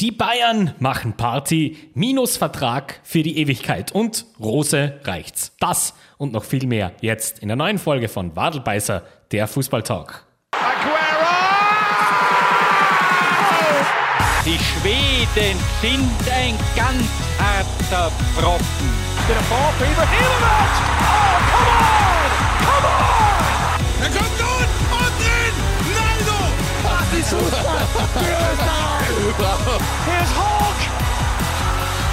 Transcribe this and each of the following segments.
Die Bayern machen Party, Minusvertrag für die Ewigkeit und Rose reicht's. Das und noch viel mehr jetzt in der neuen Folge von Wadelbeißer, der Fußballtalk. Aguero! Die Schweden sind ein ganz harter Brocken. Der Ball für Ibrahimovic! Oh, come on! Come on! Er kommt gut ist Fußball! Here's Hulk!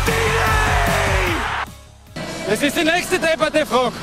Dini! Das ist die nächste Debatte, Frog.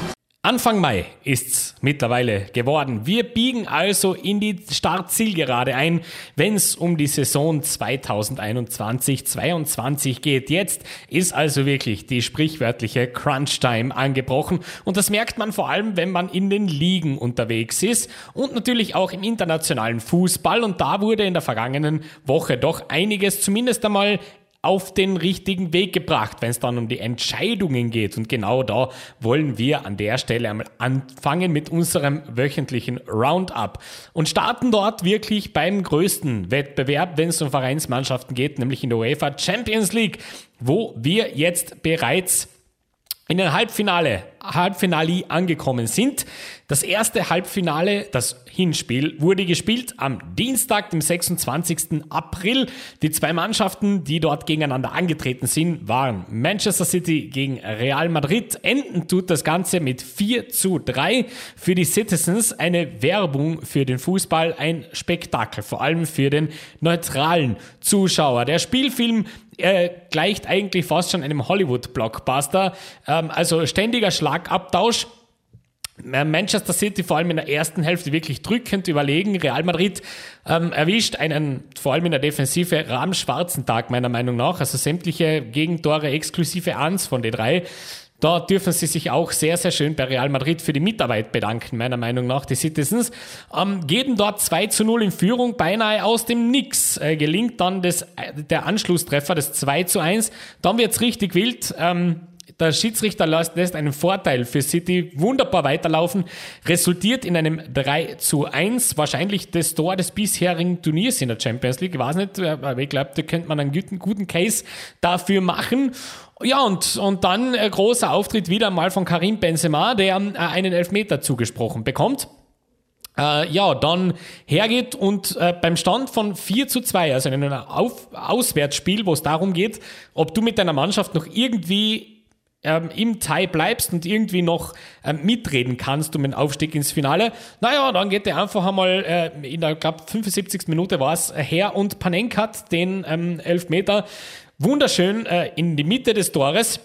Anfang Mai ist's mittlerweile geworden. Wir biegen also in die Startzielgerade ein, wenn es um die Saison 2021-22 geht. Jetzt ist also wirklich die sprichwörtliche Crunch-Time angebrochen und das merkt man vor allem, wenn man in den Ligen unterwegs ist und natürlich auch im internationalen Fußball und da wurde in der vergangenen Woche doch einiges zumindest einmal auf den richtigen Weg gebracht, wenn es dann um die Entscheidungen geht. Und genau da wollen wir an der Stelle einmal anfangen mit unserem wöchentlichen Roundup und starten dort wirklich beim größten Wettbewerb, wenn es um Vereinsmannschaften geht, nämlich in der UEFA Champions League, wo wir jetzt bereits in den Halbfinale, Halbfinale angekommen sind. Das erste Halbfinale, das Hinspiel, wurde gespielt am Dienstag, dem 26. April. Die zwei Mannschaften, die dort gegeneinander angetreten sind, waren Manchester City gegen Real Madrid. Enden tut das Ganze mit 4 zu 3 für die Citizens. Eine Werbung für den Fußball, ein Spektakel, vor allem für den neutralen Zuschauer. Der Spielfilm äh, gleicht eigentlich fast schon einem Hollywood-Blockbuster. Ähm, also ständiger Schlagabtausch. Äh, Manchester City vor allem in der ersten Hälfte wirklich drückend überlegen. Real Madrid ähm, erwischt einen vor allem in der Defensive rahmschwarzen Tag meiner Meinung nach. Also sämtliche Gegentore exklusive Ans von den drei. Da dürfen sie sich auch sehr, sehr schön bei Real Madrid für die Mitarbeit bedanken, meiner Meinung nach, die Citizens. Ähm, gehen dort 2 zu 0 in Führung, beinahe aus dem Nix. Äh, gelingt dann das, äh, der Anschlusstreffer, das 2 zu 1. Dann wird's richtig wild. Ähm, der Schiedsrichter lässt einen Vorteil für City wunderbar weiterlaufen, resultiert in einem 3 zu 1, wahrscheinlich das Tor des bisherigen Turniers in der Champions League. Ich weiß nicht, aber ich glaube, da könnte man einen guten Case dafür machen. Ja, und, und dann ein großer Auftritt wieder mal von Karim Benzema, der äh, einen Elfmeter zugesprochen bekommt. Äh, ja, dann hergeht und äh, beim Stand von 4 zu 2, also in einem Auf Auswärtsspiel, wo es darum geht, ob du mit deiner Mannschaft noch irgendwie ähm, im Tie bleibst und irgendwie noch ähm, mitreden kannst um den Aufstieg ins Finale, naja, dann geht der einfach einmal äh, in der, glaube 75. Minute war es, her und Panenka den ähm, Elfmeter wunderschön äh, in die Mitte des Tores.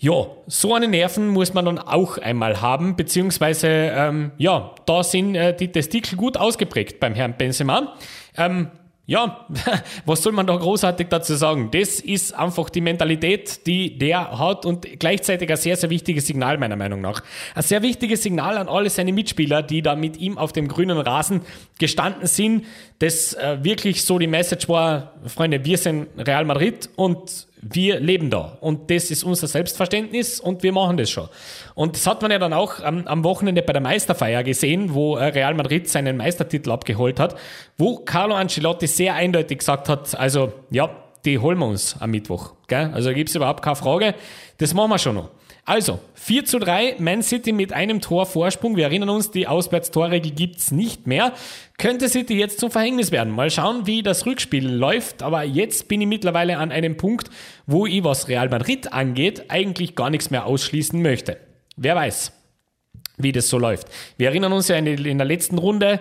Ja, so eine Nerven muss man dann auch einmal haben, beziehungsweise, ähm, ja, da sind äh, die Testikel gut ausgeprägt beim Herrn Benzema. Ähm, ja, was soll man da großartig dazu sagen? Das ist einfach die Mentalität, die der hat und gleichzeitig ein sehr, sehr wichtiges Signal meiner Meinung nach. Ein sehr wichtiges Signal an alle seine Mitspieler, die da mit ihm auf dem grünen Rasen gestanden sind, das äh, wirklich so die Message war, Freunde, wir sind Real Madrid und wir leben da und das ist unser Selbstverständnis und wir machen das schon. Und das hat man ja dann auch am, am Wochenende bei der Meisterfeier gesehen, wo äh, Real Madrid seinen Meistertitel abgeholt hat, wo Carlo Ancelotti sehr eindeutig gesagt hat, also ja, die holen wir uns am Mittwoch. Gell? Also gibt es überhaupt keine Frage, das machen wir schon noch. Also, 4 zu 3, Man City mit einem Tor Vorsprung. Wir erinnern uns, die Auswärtstorregel gibt's nicht mehr. Könnte City jetzt zum Verhängnis werden. Mal schauen, wie das Rückspiel läuft. Aber jetzt bin ich mittlerweile an einem Punkt, wo ich, was Real Madrid angeht, eigentlich gar nichts mehr ausschließen möchte. Wer weiß, wie das so läuft. Wir erinnern uns ja in der letzten Runde,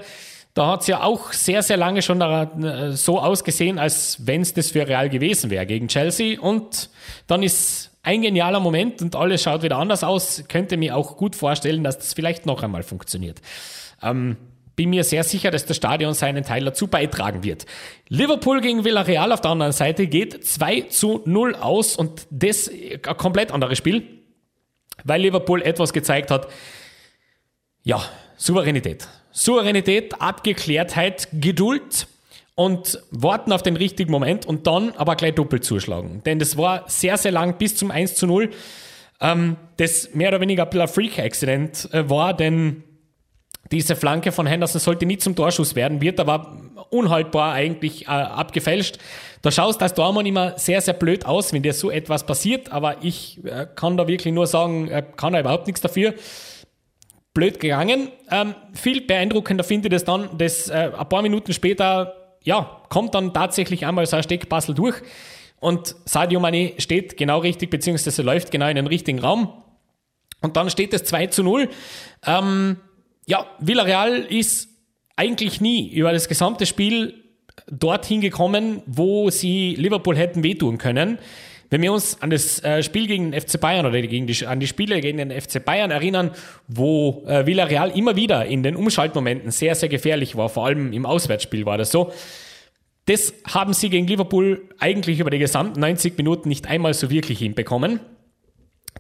da hat es ja auch sehr, sehr lange schon äh, so ausgesehen, als wenn es das für Real gewesen wäre gegen Chelsea. Und dann ist ein genialer Moment und alles schaut wieder anders aus. Könnte mir auch gut vorstellen, dass das vielleicht noch einmal funktioniert. Ähm, bin mir sehr sicher, dass das Stadion seinen Teil dazu beitragen wird. Liverpool gegen Villarreal auf der anderen Seite geht 2 zu 0 aus und das ein komplett anderes Spiel, weil Liverpool etwas gezeigt hat. Ja, Souveränität. Souveränität, Abgeklärtheit, Geduld und warten auf den richtigen Moment und dann aber gleich doppelt zuschlagen. Denn das war sehr, sehr lang bis zum 1 zu 0, ähm, das mehr oder weniger ein Freak-Accident äh, war, denn Diese Flanke von Henderson sollte nie zum Torschuss werden, wird aber unhaltbar eigentlich äh, abgefälscht. Da schaust als Dormann immer sehr, sehr blöd aus, wenn dir so etwas passiert, aber ich äh, kann da wirklich nur sagen, er kann da überhaupt nichts dafür. Blöd gegangen. Ähm, viel beeindruckender finde ich das dann, dass äh, ein paar Minuten später, ja, kommt dann tatsächlich einmal so ein Steckpassel durch und Sadio Mane steht genau richtig, beziehungsweise läuft genau in den richtigen Raum. Und dann steht es 2 zu 0. Ähm, ja, Villarreal ist eigentlich nie über das gesamte Spiel dorthin gekommen, wo sie Liverpool hätten wehtun können. Wenn wir uns an das äh, Spiel gegen den FC Bayern oder gegen die, an die Spiele gegen den FC Bayern erinnern, wo äh, Villarreal immer wieder in den Umschaltmomenten sehr, sehr gefährlich war, vor allem im Auswärtsspiel war das so. Das haben sie gegen Liverpool eigentlich über die gesamten 90 Minuten nicht einmal so wirklich hinbekommen.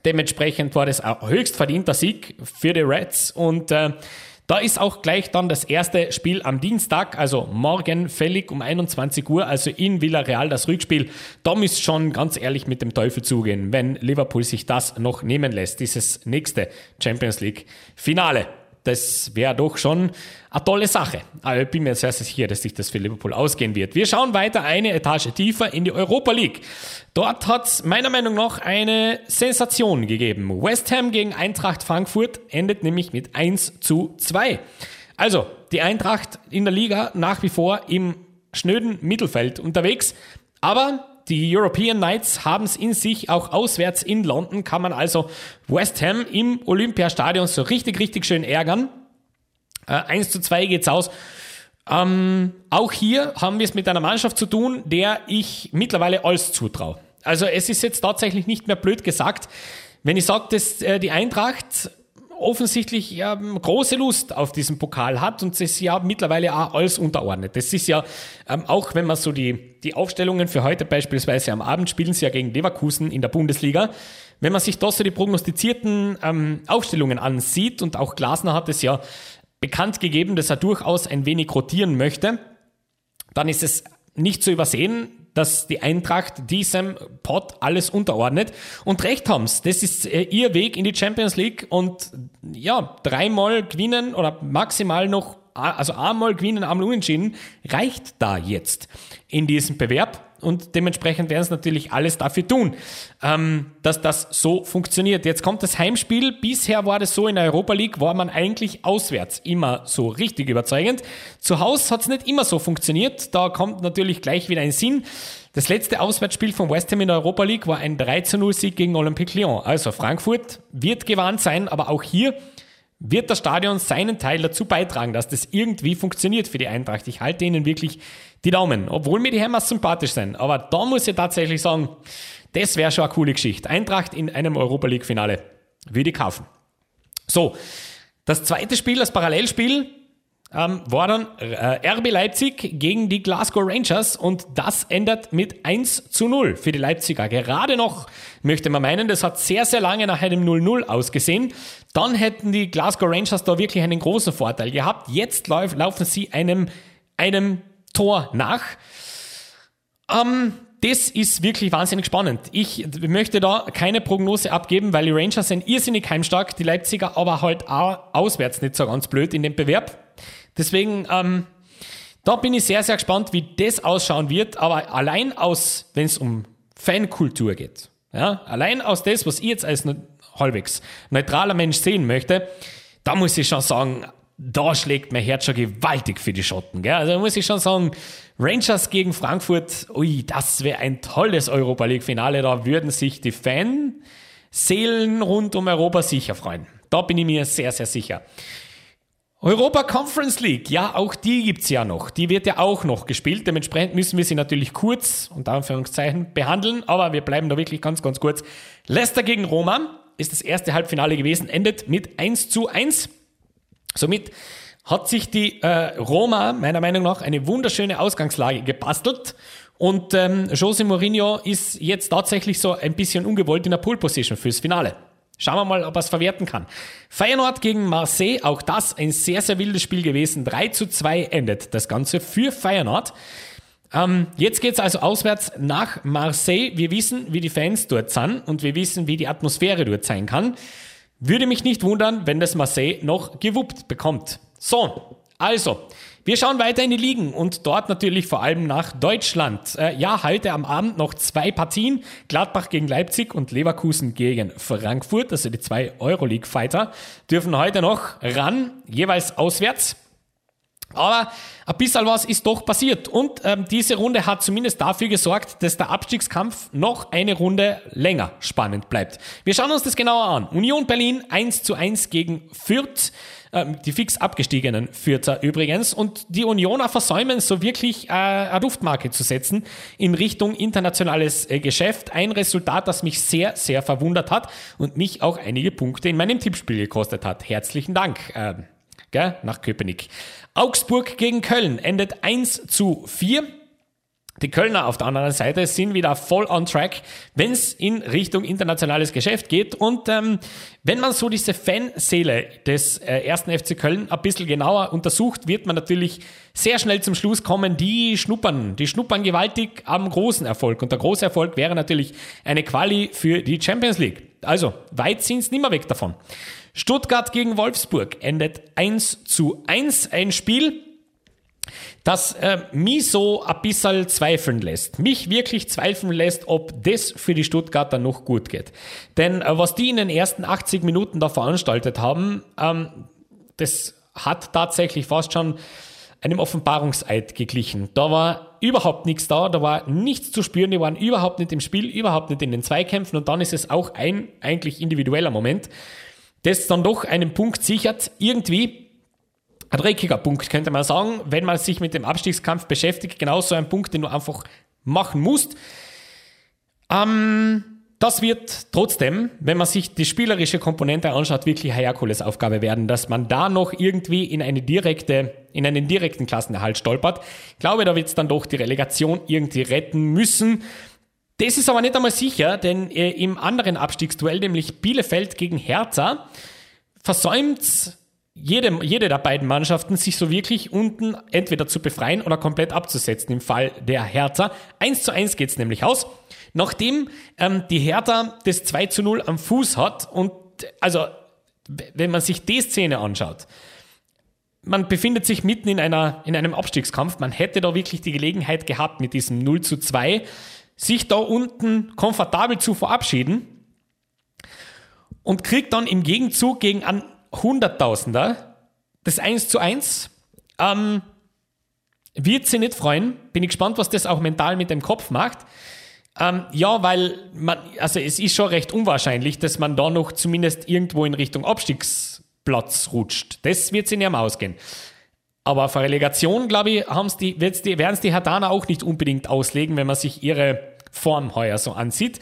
Dementsprechend war das ein höchst verdienter Sieg für die Reds und äh, da ist auch gleich dann das erste Spiel am Dienstag, also morgen fällig um 21 Uhr, also in Villarreal das Rückspiel. Da müsst schon ganz ehrlich mit dem Teufel zugehen, wenn Liverpool sich das noch nehmen lässt, dieses nächste Champions League Finale das wäre doch schon eine tolle Sache. Aber ich bin mir sehr, sicher, dass sich das für Liverpool ausgehen wird. Wir schauen weiter eine Etage tiefer in die Europa League. Dort hat es meiner Meinung nach eine Sensation gegeben. West Ham gegen Eintracht Frankfurt endet nämlich mit 1 zu 2. Also, die Eintracht in der Liga nach wie vor im schnöden Mittelfeld unterwegs. Aber die European Knights haben es in sich, auch auswärts in London kann man also West Ham im Olympiastadion so richtig, richtig schön ärgern. Äh, 1 zu 2 geht's aus. Ähm, auch hier haben wir es mit einer Mannschaft zu tun, der ich mittlerweile alles zutraue. Also es ist jetzt tatsächlich nicht mehr blöd gesagt, wenn ich sage, dass äh, die Eintracht offensichtlich ja, große Lust auf diesen Pokal hat und es ja mittlerweile auch alles unterordnet. Das ist ja, ähm, auch wenn man so die, die Aufstellungen für heute beispielsweise am Abend spielen sie ja gegen Leverkusen in der Bundesliga. Wenn man sich da so die prognostizierten ähm, Aufstellungen ansieht und auch Glasner hat es ja bekannt gegeben, dass er durchaus ein wenig rotieren möchte, dann ist es nicht zu übersehen, dass die Eintracht diesem Pot alles unterordnet und recht haben's. Das ist äh, ihr Weg in die Champions League und ja, dreimal gewinnen oder maximal noch, also einmal gewinnen, einmal unentschieden, reicht da jetzt in diesem Bewerb und dementsprechend werden sie natürlich alles dafür tun, ähm, dass das so funktioniert. Jetzt kommt das Heimspiel. Bisher war das so in der Europa League, war man eigentlich auswärts immer so richtig überzeugend. Zu Hause hat es nicht immer so funktioniert. Da kommt natürlich gleich wieder ein Sinn. Das letzte Auswärtsspiel von West Ham in der Europa League war ein 3 0 Sieg gegen Olympique Lyon. Also Frankfurt wird gewarnt sein, aber auch hier wird das Stadion seinen Teil dazu beitragen, dass das irgendwie funktioniert für die Eintracht. Ich halte ihnen wirklich die Daumen, obwohl mir die Hammers sympathisch sind. Aber da muss ich tatsächlich sagen, das wäre schon eine coole Geschichte. Eintracht in einem Europa League Finale würde ich kaufen. So, das zweite Spiel, das Parallelspiel, ähm, war dann äh, RB Leipzig gegen die Glasgow Rangers und das endet mit 1 zu 0 für die Leipziger. Gerade noch möchte man meinen, das hat sehr, sehr lange nach einem 0-0 ausgesehen. Dann hätten die Glasgow Rangers da wirklich einen großen Vorteil gehabt. Jetzt lauf, laufen sie einem, einem Tor nach. Ähm, das ist wirklich wahnsinnig spannend. Ich möchte da keine Prognose abgeben, weil die Rangers sind irrsinnig heimstark, die Leipziger aber halt auch auswärts nicht so ganz blöd in dem Bewerb. Deswegen, ähm, da bin ich sehr, sehr gespannt, wie das ausschauen wird. Aber allein aus, wenn es um Fankultur geht, ja, allein aus das, was ich jetzt als ne, halbwegs neutraler Mensch sehen möchte, da muss ich schon sagen, da schlägt mein Herz schon gewaltig für die Schotten. Gell? Also da muss ich schon sagen, Rangers gegen Frankfurt, ui, das wäre ein tolles Europa League-Finale. Da würden sich die Fanseelen rund um Europa sicher freuen. Da bin ich mir sehr, sehr sicher. Europa Conference League, ja, auch die gibt's ja noch. Die wird ja auch noch gespielt. Dementsprechend müssen wir sie natürlich kurz, unter Anführungszeichen, behandeln. Aber wir bleiben da wirklich ganz, ganz kurz. Leicester gegen Roma ist das erste Halbfinale gewesen, endet mit 1 zu 1. Somit hat sich die äh, Roma meiner Meinung nach eine wunderschöne Ausgangslage gebastelt. Und ähm, Jose Mourinho ist jetzt tatsächlich so ein bisschen ungewollt in der Pole Position fürs Finale. Schauen wir mal, ob er es verwerten kann. Feyenoord gegen Marseille, auch das ein sehr, sehr wildes Spiel gewesen. 3 zu 2 endet das Ganze für Feyenoord. Ähm, jetzt geht's also auswärts nach Marseille. Wir wissen, wie die Fans dort sind und wir wissen, wie die Atmosphäre dort sein kann. Würde mich nicht wundern, wenn das Marseille noch gewuppt bekommt. So, also, wir schauen weiter in die Ligen und dort natürlich vor allem nach Deutschland. Äh, ja, heute am Abend noch zwei Partien. Gladbach gegen Leipzig und Leverkusen gegen Frankfurt, also die zwei Euroleague-Fighter, dürfen heute noch ran, jeweils auswärts. Aber ein bisschen was ist doch passiert. Und ähm, diese Runde hat zumindest dafür gesorgt, dass der Abstiegskampf noch eine Runde länger spannend bleibt. Wir schauen uns das genauer an. Union Berlin 1 zu 1 gegen Fürth. Ähm, die fix abgestiegenen Fürther übrigens. Und die Unioner versäumen so wirklich äh, eine Duftmarke zu setzen in Richtung internationales äh, Geschäft. Ein Resultat, das mich sehr, sehr verwundert hat und mich auch einige Punkte in meinem Tippspiel gekostet hat. Herzlichen Dank. Äh, gell, nach Köpenick. Augsburg gegen Köln endet 1 zu 4. Die Kölner auf der anderen Seite sind wieder voll on track, wenn es in Richtung internationales Geschäft geht. Und ähm, wenn man so diese Fanseele des äh, ersten FC Köln ein bisschen genauer untersucht, wird man natürlich sehr schnell zum Schluss kommen, die schnuppern, die schnuppern gewaltig am großen Erfolg. Und der große Erfolg wäre natürlich eine Quali für die Champions League. Also weit sind es nicht mehr weg davon. Stuttgart gegen Wolfsburg endet 1 zu 1. Ein Spiel, das äh, mich so ein bisschen zweifeln lässt. Mich wirklich zweifeln lässt, ob das für die Stuttgarter noch gut geht. Denn äh, was die in den ersten 80 Minuten da veranstaltet haben, ähm, das hat tatsächlich fast schon einem Offenbarungseid geglichen. Da war überhaupt nichts da, da war nichts zu spüren, die waren überhaupt nicht im Spiel, überhaupt nicht in den Zweikämpfen und dann ist es auch ein eigentlich individueller Moment das dann doch einen Punkt sichert. Irgendwie ein dreckiger Punkt, könnte man sagen, wenn man sich mit dem Abstiegskampf beschäftigt. Genauso ein Punkt, den du einfach machen musst. Ähm, das wird trotzdem, wenn man sich die spielerische Komponente anschaut, wirklich eine Herkulesaufgabe werden, dass man da noch irgendwie in eine direkte, in einen direkten Klassenerhalt stolpert. Ich glaube, da wird es dann doch die Relegation irgendwie retten müssen. Das ist aber nicht einmal sicher, denn äh, im anderen Abstiegsduell, nämlich Bielefeld gegen Hertha, versäumt jede, jede der beiden Mannschaften, sich so wirklich unten entweder zu befreien oder komplett abzusetzen im Fall der Hertha. 1 zu 1 geht's nämlich aus. Nachdem ähm, die Hertha das 2 zu 0 am Fuß hat und also wenn man sich die Szene anschaut, man befindet sich mitten in, einer, in einem Abstiegskampf. Man hätte da wirklich die Gelegenheit gehabt, mit diesem 0 zu 2 sich da unten komfortabel zu verabschieden und kriegt dann im Gegenzug gegen einen Hunderttausender das 1 zu 1. Ähm, wird sie nicht freuen. Bin ich gespannt, was das auch mental mit dem Kopf macht. Ähm, ja, weil man, also es ist schon recht unwahrscheinlich, dass man da noch zumindest irgendwo in Richtung Abstiegsplatz rutscht. Das wird sie nicht mehr ausgehen. Aber auf Relegation, glaube ich, die, die, werden es die Hatana auch nicht unbedingt auslegen, wenn man sich ihre Form heuer so ansieht.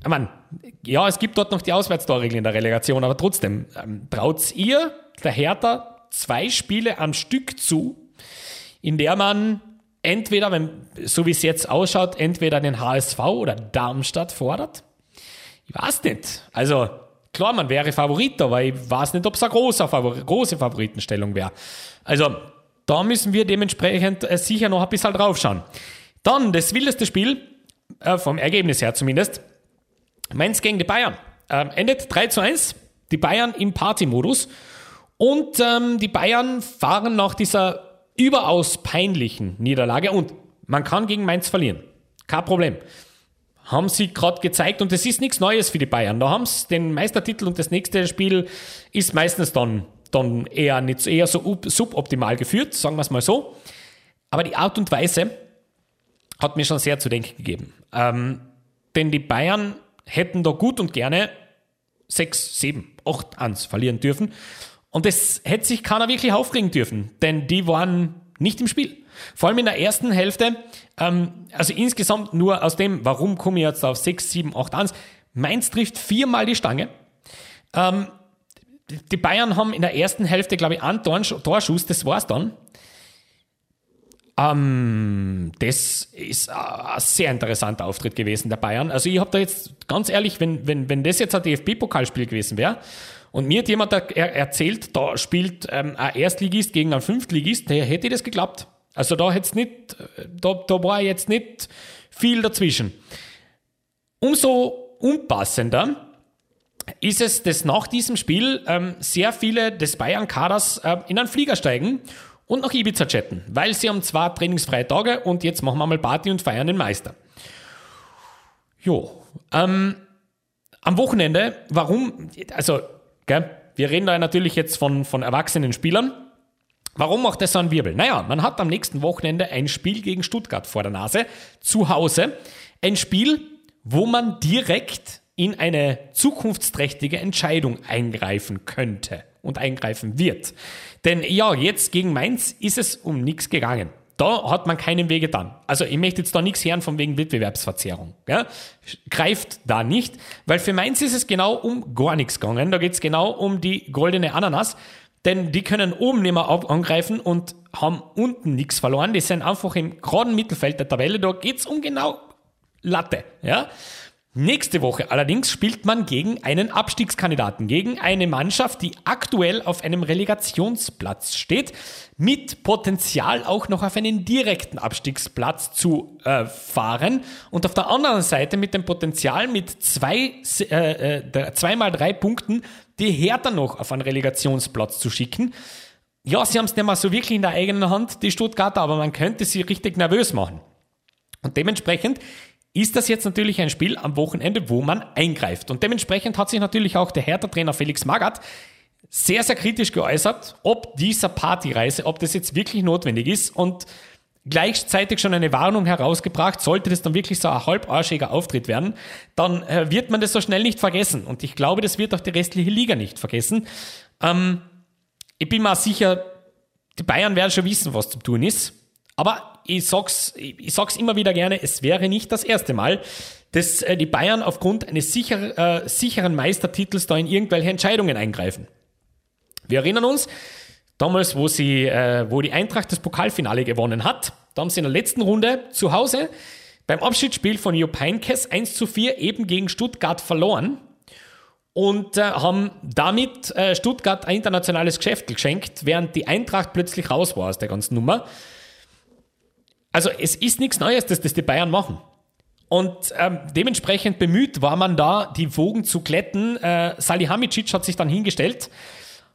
Ich meine, ja, es gibt dort noch die Auswärtstorregel in der Relegation, aber trotzdem, ähm, traut ihr der Hertha zwei Spiele am Stück zu, in der man entweder, wenn, so wie es jetzt ausschaut, entweder den HSV oder Darmstadt fordert? Ich weiß nicht. Also, klar, man wäre Favorit, aber ich weiß nicht, ob es eine große, Favor große Favoritenstellung wäre. Also, da müssen wir dementsprechend äh, sicher noch ein bisschen draufschauen. Dann das wildeste Spiel, äh, vom Ergebnis her zumindest, Mainz gegen die Bayern. Ähm, endet 3 zu 1, die Bayern im Party-Modus. Und ähm, die Bayern fahren nach dieser überaus peinlichen Niederlage und man kann gegen Mainz verlieren. Kein Problem. Haben sie gerade gezeigt und es ist nichts Neues für die Bayern. Da haben sie den Meistertitel und das nächste Spiel ist meistens dann dann eher, nicht, eher so suboptimal geführt, sagen wir es mal so. Aber die Art und Weise hat mir schon sehr zu denken gegeben. Ähm, denn die Bayern hätten da gut und gerne 6, 7, 8 1 verlieren dürfen. Und das hätte sich keiner wirklich aufregen dürfen, denn die waren nicht im Spiel. Vor allem in der ersten Hälfte, ähm, also insgesamt nur aus dem, warum komme ich jetzt auf 6, 7, 8 1. Mainz trifft viermal die Stange. Ähm, die Bayern haben in der ersten Hälfte, glaube ich, einen Torschuss, das war's dann. Ähm, das ist ein sehr interessanter Auftritt gewesen der Bayern. Also ich habe da jetzt ganz ehrlich, wenn, wenn, wenn das jetzt ein DFB-Pokalspiel gewesen wäre und mir hat jemand er erzählt, da spielt ähm, ein Erstligist gegen einen Fünftligist, hätte ich das geklappt. Also da hätte nicht, da, da war jetzt nicht viel dazwischen. Umso unpassender ist es, dass nach diesem Spiel ähm, sehr viele des Bayern-Kaders äh, in einen Flieger steigen und nach Ibiza chatten, weil sie haben zwei trainingsfreie Tage und jetzt machen wir mal Party und feiern den Meister. Jo, ähm, am Wochenende, warum, also, gell, wir reden da natürlich jetzt von, von erwachsenen Spielern. Warum macht das so einen Wirbel? Naja, man hat am nächsten Wochenende ein Spiel gegen Stuttgart vor der Nase, zu Hause. Ein Spiel, wo man direkt in eine zukunftsträchtige Entscheidung eingreifen könnte und eingreifen wird. Denn ja, jetzt gegen Mainz ist es um nichts gegangen. Da hat man keinen Weg getan. Also ich möchte jetzt da nichts hören von wegen Wettbewerbsverzerrung. Ja? Greift da nicht, weil für Mainz ist es genau um gar nichts gegangen. Da geht es genau um die goldene Ananas. Denn die können oben nicht mehr angreifen und haben unten nichts verloren. Die sind einfach im geraden Mittelfeld der Tabelle. Da geht es um genau Latte. Ja? Nächste Woche allerdings spielt man gegen einen Abstiegskandidaten, gegen eine Mannschaft, die aktuell auf einem Relegationsplatz steht, mit Potenzial auch noch auf einen direkten Abstiegsplatz zu äh, fahren und auf der anderen Seite mit dem Potenzial mit zwei, äh, äh, zweimal drei Punkten die Hertha noch auf einen Relegationsplatz zu schicken. Ja, sie haben es nicht mal so wirklich in der eigenen Hand, die Stuttgarter, aber man könnte sie richtig nervös machen. Und dementsprechend ist das jetzt natürlich ein Spiel am Wochenende, wo man eingreift. Und dementsprechend hat sich natürlich auch der Hertha-Trainer Felix Magath sehr, sehr kritisch geäußert, ob dieser Partyreise, ob das jetzt wirklich notwendig ist und gleichzeitig schon eine Warnung herausgebracht, sollte das dann wirklich so ein halbarschiger Auftritt werden, dann äh, wird man das so schnell nicht vergessen. Und ich glaube, das wird auch die restliche Liga nicht vergessen. Ähm, ich bin mir sicher, die Bayern werden schon wissen, was zu tun ist. Aber ich sag's, ich sag's immer wieder gerne, es wäre nicht das erste Mal, dass äh, die Bayern aufgrund eines sicher, äh, sicheren Meistertitels da in irgendwelche Entscheidungen eingreifen. Wir erinnern uns, damals, wo, sie, äh, wo die Eintracht das Pokalfinale gewonnen hat, da haben sie in der letzten Runde zu Hause beim Abschiedsspiel von Jupp Heynckes 1 zu 4 eben gegen Stuttgart verloren und äh, haben damit äh, Stuttgart ein internationales Geschäft geschenkt, während die Eintracht plötzlich raus war aus der ganzen Nummer. Also es ist nichts Neues, dass das die Bayern machen. Und ähm, dementsprechend bemüht war man da, die Wogen zu glätten. Äh, Salihamidzic hat sich dann hingestellt,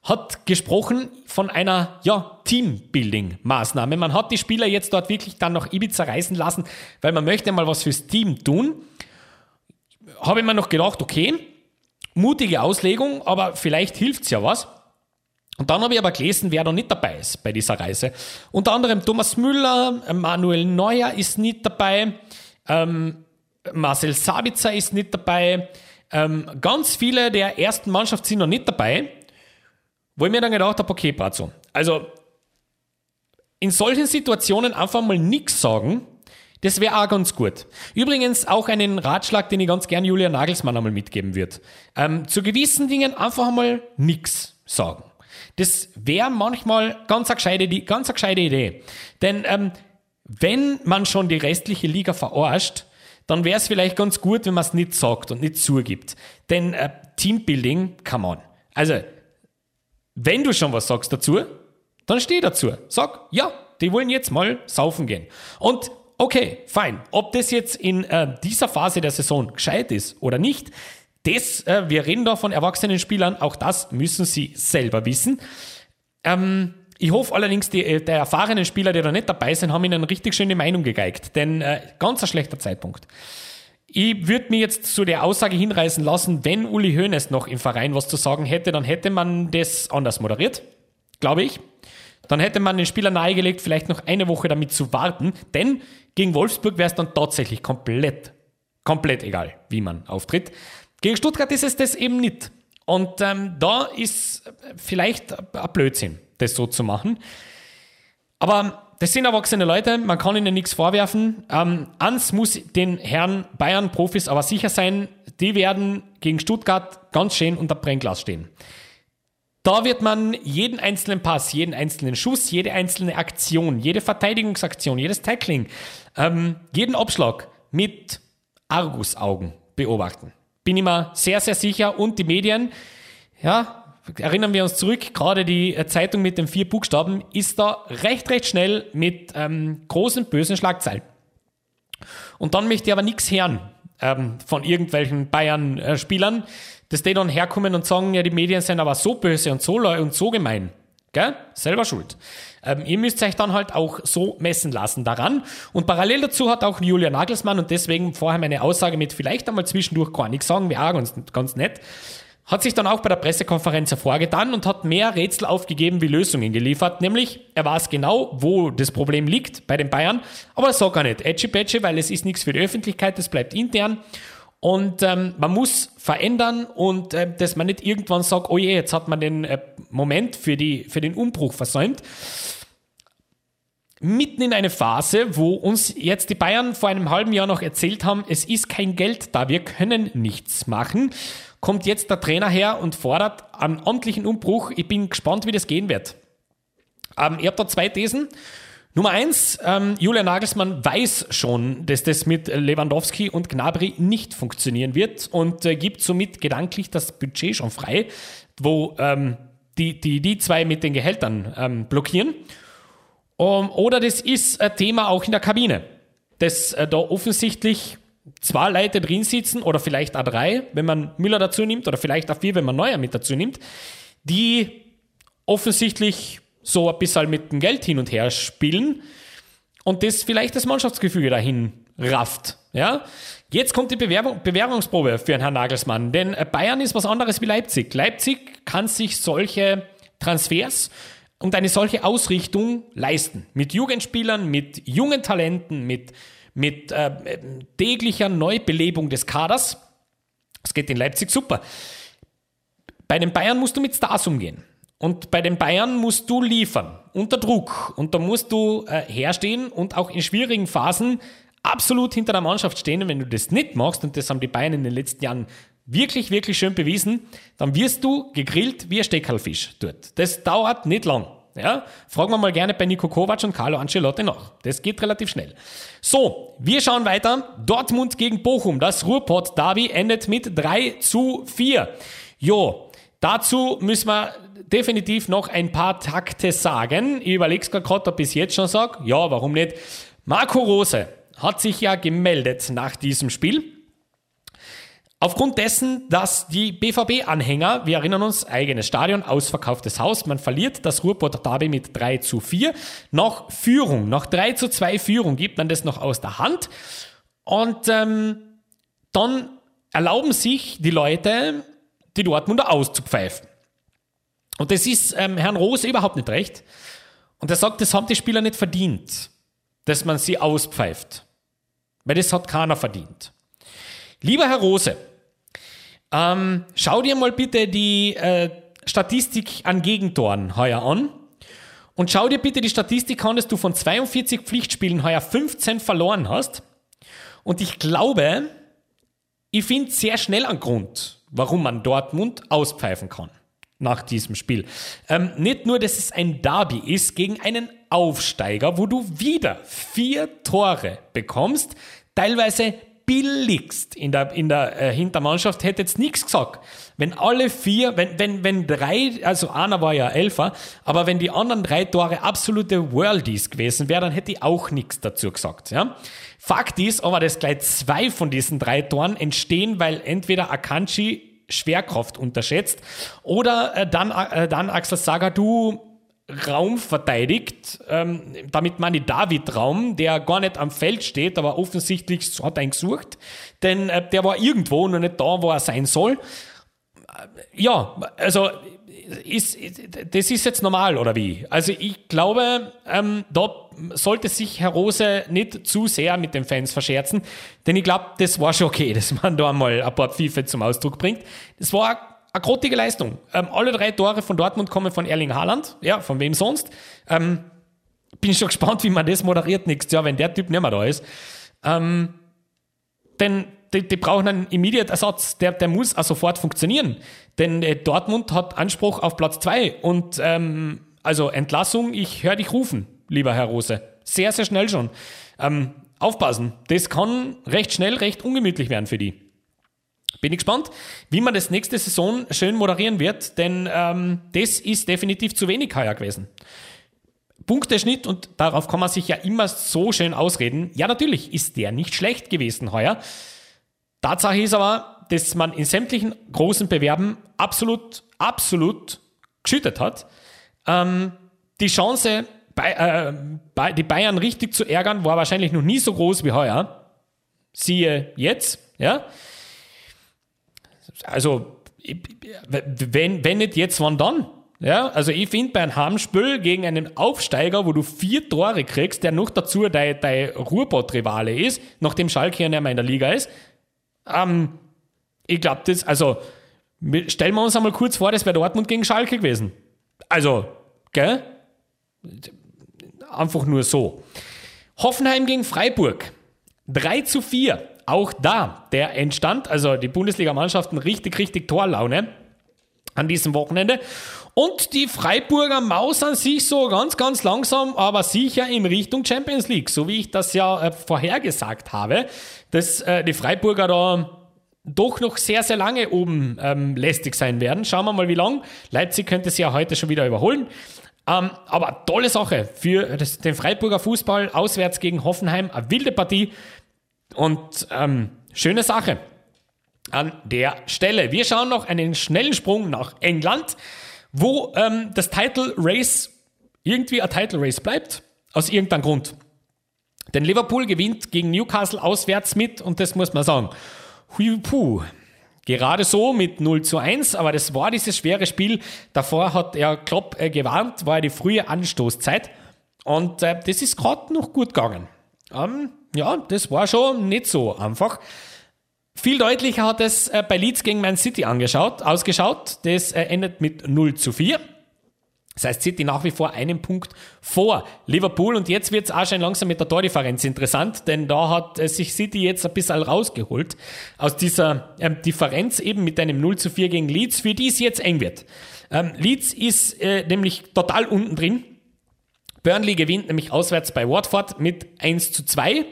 hat gesprochen von einer ja, Teambuilding-Maßnahme. Man hat die Spieler jetzt dort wirklich dann nach Ibiza reisen lassen, weil man möchte mal was fürs Team tun. Habe ich mir noch gedacht, okay, mutige Auslegung, aber vielleicht hilft es ja was. Und dann habe ich aber gelesen, wer da nicht dabei ist bei dieser Reise. Unter anderem Thomas Müller, Manuel Neuer ist nicht dabei, ähm, Marcel Sabitzer ist nicht dabei, ähm, ganz viele der ersten Mannschaft sind noch nicht dabei, wo ich mir dann gedacht habe, okay, Brazzo, also in solchen Situationen einfach mal nichts sagen, das wäre auch ganz gut. Übrigens auch einen Ratschlag, den ich ganz gern Julian Nagelsmann einmal mitgeben würde. Ähm, zu gewissen Dingen einfach mal nichts sagen. Das wäre manchmal ganz eine gescheite, ganz eine gescheite Idee. Denn ähm, wenn man schon die restliche Liga verarscht, dann wäre es vielleicht ganz gut, wenn man es nicht sagt und nicht zugibt. Denn äh, Teambuilding, come on. Also, wenn du schon was sagst dazu, dann steh dazu. Sag, ja, die wollen jetzt mal saufen gehen. Und okay, fein. Ob das jetzt in äh, dieser Phase der Saison gescheit ist oder nicht, das, äh, wir reden da von erwachsenen Spielern, auch das müssen sie selber wissen. Ähm, ich hoffe allerdings, die, äh, der erfahrenen Spieler, die da nicht dabei sind, haben ihnen eine richtig schöne Meinung gegeigt. Denn äh, ganz ein schlechter Zeitpunkt. Ich würde mir jetzt zu der Aussage hinreißen lassen, wenn Uli Hoeneß noch im Verein was zu sagen hätte, dann hätte man das anders moderiert, glaube ich. Dann hätte man den Spieler nahegelegt, vielleicht noch eine Woche damit zu warten, denn gegen Wolfsburg wäre es dann tatsächlich komplett, komplett egal, wie man auftritt. Gegen Stuttgart ist es das eben nicht. Und ähm, da ist vielleicht ein Blödsinn, das so zu machen. Aber das sind erwachsene Leute, man kann ihnen nichts vorwerfen. Ähm, eins muss den Herren Bayern-Profis aber sicher sein, die werden gegen Stuttgart ganz schön unter Brennglas stehen. Da wird man jeden einzelnen Pass, jeden einzelnen Schuss, jede einzelne Aktion, jede Verteidigungsaktion, jedes Tackling, ähm, jeden Abschlag mit Argusaugen beobachten. Bin ich mir sehr, sehr sicher. Und die Medien, ja, erinnern wir uns zurück, gerade die äh, Zeitung mit den vier Buchstaben ist da recht, recht schnell mit ähm, großen, bösen Schlagzeilen. Und dann möchte ich aber nichts hören ähm, von irgendwelchen Bayern-Spielern, dass die dann herkommen und sagen, ja, die Medien sind aber so böse und so und so gemein. Gell? Selber schuld. Ähm, ihr müsst euch dann halt auch so messen lassen daran. Und parallel dazu hat auch Julia Nagelsmann und deswegen vorher meine Aussage mit vielleicht einmal zwischendurch gar nichts sagen, wäre auch ganz, ganz nett hat sich dann auch bei der Pressekonferenz hervorgetan und hat mehr Rätsel aufgegeben wie Lösungen geliefert. Nämlich, er weiß genau, wo das Problem liegt bei den Bayern, aber er sagt gar nicht Edgy Patchy, weil es ist nichts für die Öffentlichkeit, das bleibt intern. Und ähm, man muss verändern und äh, dass man nicht irgendwann sagt, oh je, jetzt hat man den äh, Moment für, die, für den Umbruch versäumt. Mitten in eine Phase, wo uns jetzt die Bayern vor einem halben Jahr noch erzählt haben, es ist kein Geld da, wir können nichts machen kommt jetzt der Trainer her und fordert einen ordentlichen Umbruch. Ich bin gespannt, wie das gehen wird. Ähm, ich habe da zwei Thesen. Nummer eins, ähm, Julian Nagelsmann weiß schon, dass das mit Lewandowski und Gnabry nicht funktionieren wird und äh, gibt somit gedanklich das Budget schon frei, wo ähm, die, die, die zwei mit den Gehältern ähm, blockieren. Um, oder das ist ein Thema auch in der Kabine, dass äh, da offensichtlich zwei Leute drin sitzen oder vielleicht auch drei, wenn man Müller dazu nimmt oder vielleicht auch vier, wenn man Neuer mit dazu nimmt, die offensichtlich so ein bisschen mit dem Geld hin und her spielen und das vielleicht das Mannschaftsgefüge dahin rafft. Ja? Jetzt kommt die Bewerbung, Bewerbungsprobe für Herrn Nagelsmann, denn Bayern ist was anderes wie Leipzig. Leipzig kann sich solche Transfers und eine solche Ausrichtung leisten. Mit Jugendspielern, mit jungen Talenten, mit mit äh, täglicher Neubelebung des Kaders. Das geht in Leipzig super. Bei den Bayern musst du mit Stars umgehen. Und bei den Bayern musst du liefern, unter Druck. Und da musst du äh, herstehen und auch in schwierigen Phasen absolut hinter der Mannschaft stehen. Und wenn du das nicht machst, und das haben die Bayern in den letzten Jahren wirklich, wirklich schön bewiesen, dann wirst du gegrillt wie ein Steckerlfisch dort. Das dauert nicht lang. Ja? Fragen wir mal gerne bei Nico Kovac und Carlo Ancelotti nach. Das geht relativ schnell. So, wir schauen weiter. Dortmund gegen Bochum. Das Ruhrpott-Derby endet mit 3 zu 4. Jo, dazu müssen wir definitiv noch ein paar Takte sagen. Ich überlege gerade, ob ich es jetzt schon sage. Ja, warum nicht? Marco Rose hat sich ja gemeldet nach diesem Spiel Aufgrund dessen, dass die BVB-Anhänger, wir erinnern uns, eigenes Stadion, ausverkauftes Haus, man verliert das Ruhrpotter Derby mit 3 zu 4. Nach Führung, nach 3 zu 2 Führung gibt man das noch aus der Hand. Und ähm, dann erlauben sich die Leute, die Dortmunder auszupfeifen. Und das ist ähm, Herrn Rose überhaupt nicht recht. Und er sagt, das haben die Spieler nicht verdient, dass man sie auspfeift. Weil das hat keiner verdient. Lieber Herr Rose, ähm, schau dir mal bitte die äh, Statistik an Gegentoren heuer an. Und schau dir bitte die Statistik an, dass du von 42 Pflichtspielen heuer 15 verloren hast. Und ich glaube, ich finde sehr schnell einen Grund, warum man Dortmund auspfeifen kann nach diesem Spiel. Ähm, nicht nur, dass es ein Derby ist gegen einen Aufsteiger, wo du wieder vier Tore bekommst, teilweise billigst in der, in der äh, Hintermannschaft hätte jetzt nichts gesagt. Wenn alle vier, wenn, wenn, wenn drei, also einer war ja Elfer, aber wenn die anderen drei Tore absolute Worldies gewesen wären, dann hätte ich auch nichts dazu gesagt. Ja? Fakt ist aber, dass gleich zwei von diesen drei Toren entstehen, weil entweder Akanji Schwerkraft unterschätzt oder äh, dann, äh, dann Axel Saga, du Raum verteidigt. Ähm, damit meine ich David Raum, der gar nicht am Feld steht, aber offensichtlich hat er ihn gesucht. Denn äh, der war irgendwo, nur nicht da, wo er sein soll. Äh, ja, also ist, das ist jetzt normal, oder wie? Also ich glaube, ähm, da sollte sich Herr Rose nicht zu sehr mit den Fans verscherzen, denn ich glaube, das war schon okay, dass man da mal ein paar Pfiffe zum Ausdruck bringt. Das war eine grottige Leistung. Ähm, alle drei Tore von Dortmund kommen von Erling Haaland. Ja, von wem sonst? Ähm, bin schon gespannt, wie man das moderiert nächstes Jahr, wenn der Typ nicht mehr da ist. Ähm, denn die, die, brauchen einen Immediate-Ersatz, der, der muss auch sofort funktionieren. Denn äh, Dortmund hat Anspruch auf Platz zwei Und ähm, also Entlassung, ich höre dich rufen, lieber Herr Rose. Sehr, sehr schnell schon. Ähm, aufpassen, das kann recht schnell, recht ungemütlich werden für die. Bin ich gespannt, wie man das nächste Saison schön moderieren wird, denn ähm, das ist definitiv zu wenig heuer gewesen. Punkteschnitt, und darauf kann man sich ja immer so schön ausreden. Ja, natürlich ist der nicht schlecht gewesen heuer. Tatsache ist aber, dass man in sämtlichen großen Bewerben absolut, absolut geschüttet hat. Ähm, die Chance, bei, äh, bei, die Bayern richtig zu ärgern, war wahrscheinlich noch nie so groß wie heuer. Siehe jetzt, ja. Also, wenn, wenn nicht jetzt, wann dann? Ja, also ich finde bei einem Heimspiel gegen einen Aufsteiger, wo du vier Tore kriegst, der noch dazu dein, dein Ruhrbott-Rivale ist, nachdem Schalke ja nicht in der Liga ist, ähm, ich glaube, das, also, stellen wir uns einmal kurz vor, das wäre Dortmund gegen Schalke gewesen. Also, gell? Einfach nur so. Hoffenheim gegen Freiburg. 3 zu 4. Auch da, der entstand, also die Bundesliga-Mannschaften richtig, richtig Torlaune an diesem Wochenende. Und die Freiburger mausern sich so ganz, ganz langsam, aber sicher in Richtung Champions League, so wie ich das ja äh, vorhergesagt habe, dass äh, die Freiburger da doch noch sehr, sehr lange oben ähm, lästig sein werden. Schauen wir mal, wie lang. Leipzig könnte sie ja heute schon wieder überholen. Ähm, aber tolle Sache für das, den Freiburger Fußball auswärts gegen Hoffenheim. Eine wilde Partie und ähm, schöne Sache an der Stelle. Wir schauen noch einen schnellen Sprung nach England, wo ähm, das Title Race irgendwie ein Title Race bleibt, aus irgendeinem Grund. Denn Liverpool gewinnt gegen Newcastle auswärts mit und das muss man sagen. Hui, puh. Gerade so mit 0 zu 1, aber das war dieses schwere Spiel. Davor hat er Klopp äh, gewarnt, war die frühe Anstoßzeit. Und äh, das ist gerade noch gut gegangen. Ähm, ja, das war schon nicht so einfach. Viel deutlicher hat es äh, bei Leeds gegen Man City angeschaut, ausgeschaut. Das äh, endet mit 0 zu 4. Das heißt, City nach wie vor einen Punkt vor Liverpool und jetzt wird es auch schon langsam mit der Tordifferenz interessant, denn da hat äh, sich City jetzt ein bisschen rausgeholt aus dieser ähm, Differenz eben mit einem 0 zu 4 gegen Leeds, für die es jetzt eng wird. Ähm, Leeds ist äh, nämlich total unten drin. Burnley gewinnt nämlich auswärts bei Watford mit 1 zu 2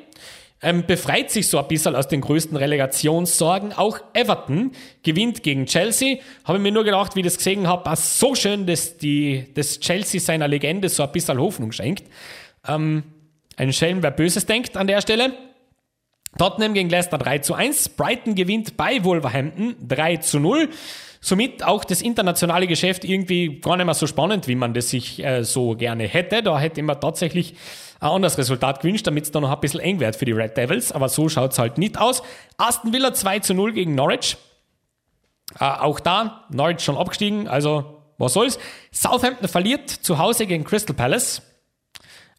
ähm, befreit sich so ein bisschen aus den größten Relegationssorgen. Auch Everton gewinnt gegen Chelsea. Habe ich mir nur gedacht, wie ich das gesehen habe, war so schön, dass, die, dass Chelsea seiner Legende so ein bisschen Hoffnung schenkt. Ähm, ein Schelm, wer Böses denkt an der Stelle. Tottenham gegen Leicester 3 zu 1. Brighton gewinnt bei Wolverhampton 3 zu 0. Somit auch das internationale Geschäft irgendwie gar nicht mehr so spannend, wie man das sich äh, so gerne hätte. Da hätte man tatsächlich ein anderes Resultat gewünscht, damit es da noch ein bisschen eng wird für die Red Devils. Aber so schaut es halt nicht aus. Aston Villa 2 zu 0 gegen Norwich. Äh, auch da, Norwich schon abgestiegen, also was soll's. Southampton verliert zu Hause gegen Crystal Palace.